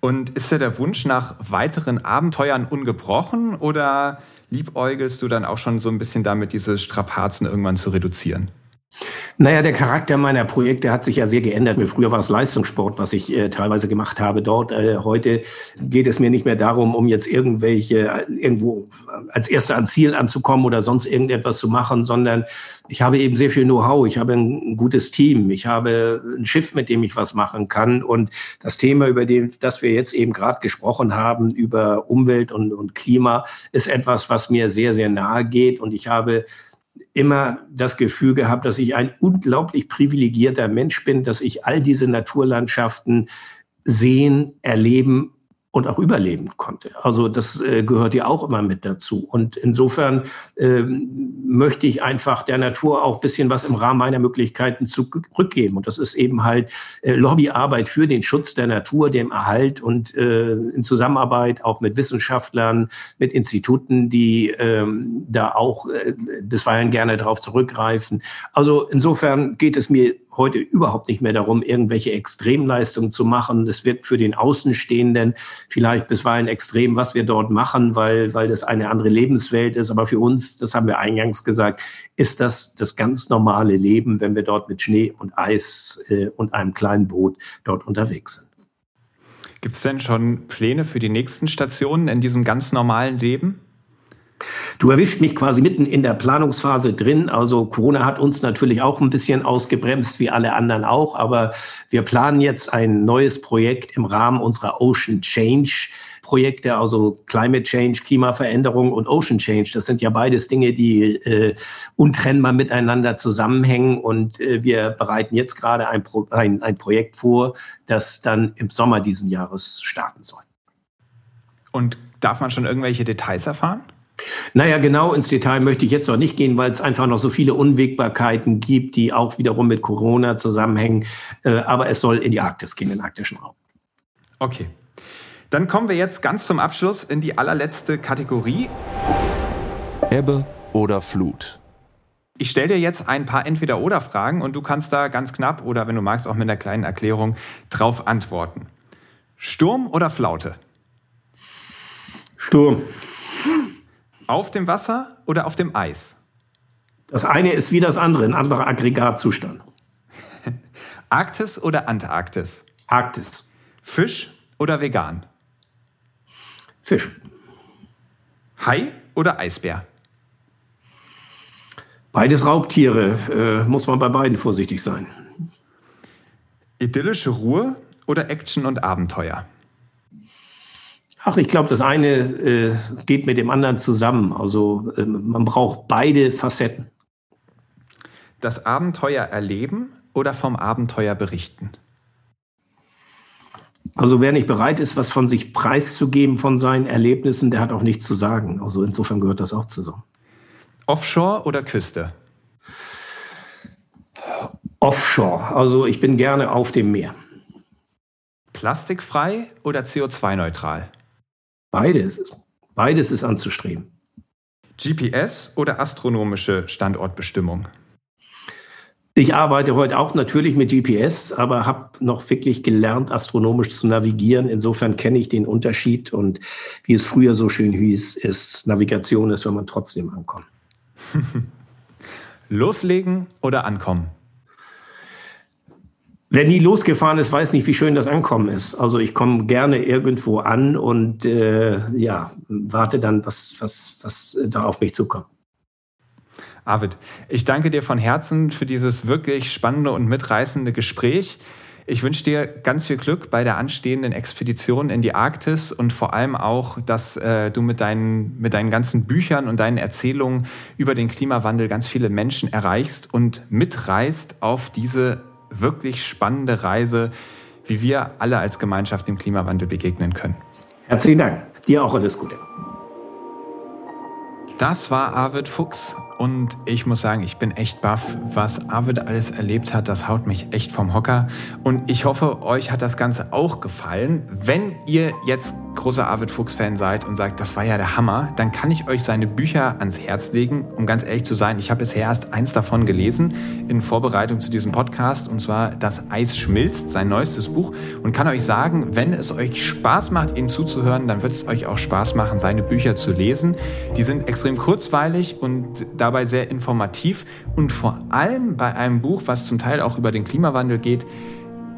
S3: Und ist ja der Wunsch nach weiteren Abenteuern ungebrochen oder liebäugelst du dann auch schon so ein bisschen damit, diese Strapazen irgendwann zu reduzieren?
S1: Naja, der Charakter meiner Projekte hat sich ja sehr geändert. Früher war es Leistungssport, was ich äh, teilweise gemacht habe dort. Äh, heute geht es mir nicht mehr darum, um jetzt irgendwelche, äh, irgendwo als Erster ans Ziel anzukommen oder sonst irgendetwas zu machen, sondern ich habe eben sehr viel Know-how. Ich habe ein gutes Team. Ich habe ein Schiff, mit dem ich was machen kann. Und das Thema, über dem, das wir jetzt eben gerade gesprochen haben, über Umwelt und, und Klima, ist etwas, was mir sehr, sehr nahe geht. Und ich habe immer das Gefühl gehabt, dass ich ein unglaublich privilegierter Mensch bin, dass ich all diese Naturlandschaften sehen, erleben und auch überleben konnte. Also das äh, gehört ja auch immer mit dazu. Und insofern äh, möchte ich einfach der Natur auch bisschen was im Rahmen meiner Möglichkeiten zurückgeben. Und das ist eben halt äh, Lobbyarbeit für den Schutz der Natur, dem Erhalt und äh, in Zusammenarbeit auch mit Wissenschaftlern, mit Instituten, die ähm, da auch äh, bisweilen gerne darauf zurückgreifen. Also insofern geht es mir heute überhaupt nicht mehr darum, irgendwelche Extremleistungen zu machen. Das wird für den Außenstehenden vielleicht bisweilen extrem, was wir dort machen, weil, weil das eine andere Lebenswelt ist. Aber für uns, das haben wir eingangs gesagt, ist das das ganz normale Leben, wenn wir dort mit Schnee und Eis äh, und einem kleinen Boot dort unterwegs sind.
S3: Gibt es denn schon Pläne für die nächsten Stationen in diesem ganz normalen Leben?
S1: Du erwischt mich quasi mitten in der Planungsphase drin. Also Corona hat uns natürlich auch ein bisschen ausgebremst, wie alle anderen auch. Aber wir planen jetzt ein neues Projekt im Rahmen unserer Ocean Change. Projekte, also Climate Change, Klimaveränderung und Ocean Change. Das sind ja beides Dinge, die äh, untrennbar miteinander zusammenhängen. Und äh, wir bereiten jetzt gerade ein, Pro ein, ein Projekt vor, das dann im Sommer diesen Jahres starten soll.
S3: Und darf man schon irgendwelche Details erfahren?
S1: Naja, genau ins Detail möchte ich jetzt noch nicht gehen, weil es einfach noch so viele Unwägbarkeiten gibt, die auch wiederum mit Corona zusammenhängen. Äh, aber es soll in die Arktis gehen, in den arktischen Raum.
S3: Okay. Dann kommen wir jetzt ganz zum Abschluss in die allerletzte Kategorie.
S2: Ebbe oder Flut.
S3: Ich stelle dir jetzt ein paar Entweder-Oder-Fragen und du kannst da ganz knapp oder wenn du magst auch mit einer kleinen Erklärung drauf antworten. Sturm oder Flaute?
S1: Sturm.
S3: Auf dem Wasser oder auf dem Eis?
S1: Das eine ist wie das andere, ein anderer Aggregatzustand.
S3: Arktis oder Antarktis?
S1: Arktis.
S3: Fisch oder vegan?
S1: Fisch.
S3: Hai oder Eisbär?
S1: Beides Raubtiere, äh, muss man bei beiden vorsichtig sein.
S3: Idyllische Ruhe oder Action und Abenteuer?
S1: Ach, ich glaube, das eine äh, geht mit dem anderen zusammen. Also äh, man braucht beide Facetten.
S3: Das Abenteuer erleben oder vom Abenteuer berichten?
S1: Also wer nicht bereit ist, was von sich preiszugeben von seinen Erlebnissen, der hat auch nichts zu sagen. Also insofern gehört das auch zusammen.
S3: Offshore oder Küste?
S1: Offshore. Also ich bin gerne auf dem Meer.
S3: Plastikfrei oder CO2-neutral?
S1: Beides. Beides ist anzustreben.
S3: GPS oder astronomische Standortbestimmung?
S1: Ich arbeite heute auch natürlich mit GPS, aber habe noch wirklich gelernt, astronomisch zu navigieren. Insofern kenne ich den Unterschied und wie es früher so schön hieß, ist Navigation ist, wenn man trotzdem ankommt.
S3: Loslegen oder ankommen?
S1: Wer nie losgefahren ist, weiß nicht, wie schön das Ankommen ist. Also ich komme gerne irgendwo an und äh, ja, warte dann, was, was, was da auf mich zukommt.
S3: Arvid, ich danke dir von Herzen für dieses wirklich spannende und mitreißende Gespräch. Ich wünsche dir ganz viel Glück bei der anstehenden Expedition in die Arktis und vor allem auch, dass äh, du mit deinen, mit deinen ganzen Büchern und deinen Erzählungen über den Klimawandel ganz viele Menschen erreichst und mitreißt auf diese wirklich spannende Reise, wie wir alle als Gemeinschaft dem Klimawandel begegnen können.
S1: Herzlichen Dank. Dir auch alles Gute.
S3: Das war Arvid Fuchs und ich muss sagen, ich bin echt baff, was Arvid alles erlebt hat. Das haut mich echt vom Hocker. Und ich hoffe, euch hat das Ganze auch gefallen. Wenn ihr jetzt großer Arvid Fuchs-Fan seid und sagt, das war ja der Hammer, dann kann ich euch seine Bücher ans Herz legen. Um ganz ehrlich zu sein, ich habe bisher erst eins davon gelesen in Vorbereitung zu diesem Podcast und zwar Das Eis schmilzt, sein neuestes Buch und kann euch sagen, wenn es euch Spaß macht, ihm zuzuhören, dann wird es euch auch Spaß machen, seine Bücher zu lesen. Die sind extrem kurzweilig und dabei sehr informativ und vor allem bei einem Buch, was zum Teil auch über den Klimawandel geht,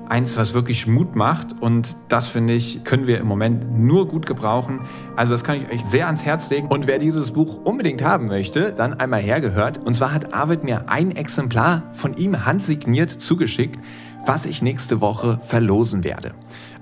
S3: eins, was wirklich Mut macht. Und das, finde ich, können wir im Moment nur gut gebrauchen. Also das kann ich euch sehr ans Herz legen. Und wer dieses Buch unbedingt haben möchte, dann einmal hergehört. Und zwar hat Arvid mir ein Exemplar von ihm handsigniert zugeschickt, was ich nächste Woche verlosen werde.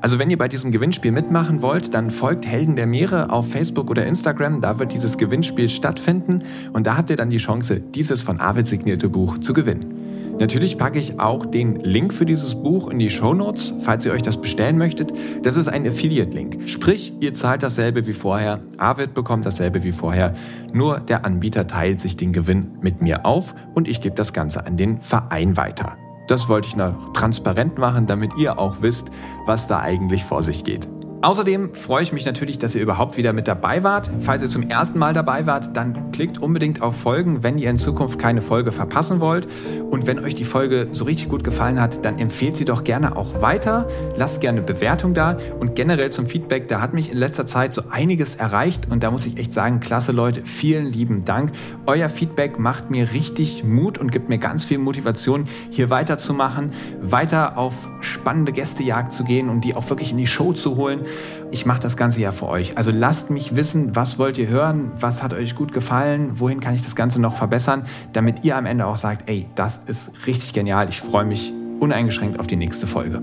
S3: Also wenn ihr bei diesem Gewinnspiel mitmachen wollt, dann folgt Helden der Meere auf Facebook oder Instagram. Da wird dieses Gewinnspiel stattfinden und da habt ihr dann die Chance, dieses von Arvid signierte Buch zu gewinnen. Natürlich packe ich auch den Link für dieses Buch in die Show Notes, falls ihr euch das bestellen möchtet. Das ist ein Affiliate-Link. Sprich, ihr zahlt dasselbe wie vorher, Arvid bekommt dasselbe wie vorher, nur der Anbieter teilt sich den Gewinn mit mir auf und ich gebe das Ganze an den Verein weiter. Das wollte ich noch transparent machen, damit ihr auch wisst, was da eigentlich vor sich geht. Außerdem freue ich mich natürlich, dass ihr überhaupt wieder mit dabei wart. Falls ihr zum ersten Mal dabei wart, dann klickt unbedingt auf Folgen, wenn ihr in Zukunft keine Folge verpassen wollt. Und wenn euch die Folge so richtig gut gefallen hat, dann empfehlt sie doch gerne auch weiter. Lasst gerne Bewertung da. Und generell zum Feedback, da hat mich in letzter Zeit so einiges erreicht. Und da muss ich echt sagen, klasse Leute, vielen lieben Dank. Euer Feedback macht mir richtig Mut und gibt mir ganz viel Motivation, hier weiterzumachen, weiter auf spannende Gästejagd zu gehen und die auch wirklich in die Show zu holen. Ich mache das Ganze ja für euch. Also lasst mich wissen, was wollt ihr hören, was hat euch gut gefallen, wohin kann ich das Ganze noch verbessern, damit ihr am Ende auch sagt, ey, das ist richtig genial, ich freue mich uneingeschränkt auf die nächste Folge.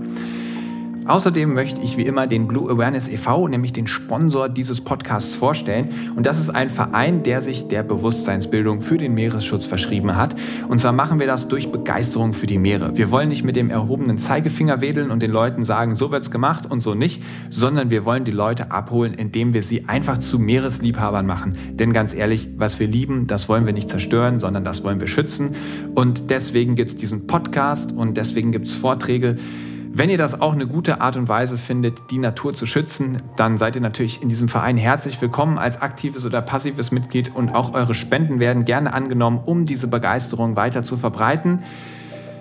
S3: Außerdem möchte ich wie immer den Blue Awareness e.V., nämlich den Sponsor dieses Podcasts, vorstellen. Und das ist ein Verein, der sich der Bewusstseinsbildung für den Meeresschutz verschrieben hat. Und zwar machen wir das durch Begeisterung für die Meere. Wir wollen nicht mit dem erhobenen Zeigefinger wedeln und den Leuten sagen, so wird's gemacht und so nicht, sondern wir wollen die Leute abholen, indem wir sie einfach zu Meeresliebhabern machen. Denn ganz ehrlich, was wir lieben, das wollen wir nicht zerstören, sondern das wollen wir schützen. Und deswegen gibt's diesen Podcast und deswegen gibt's Vorträge, wenn ihr das auch eine gute Art und Weise findet, die Natur zu schützen, dann seid ihr natürlich in diesem Verein herzlich willkommen als aktives oder passives Mitglied und auch eure Spenden werden gerne angenommen, um diese Begeisterung weiter zu verbreiten.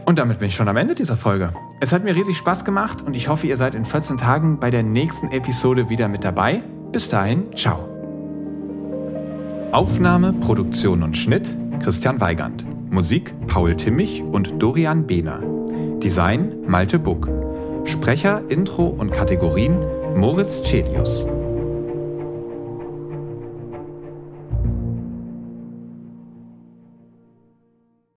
S3: Und damit bin ich schon am Ende dieser Folge. Es hat mir riesig Spaß gemacht und ich hoffe, ihr seid in 14 Tagen bei der nächsten Episode wieder mit dabei. Bis dahin, ciao. Aufnahme, Produktion und Schnitt Christian Weigand. Musik Paul Timmich und Dorian Behner. Design Malte Buck. Sprecher, Intro und Kategorien Moritz Celius.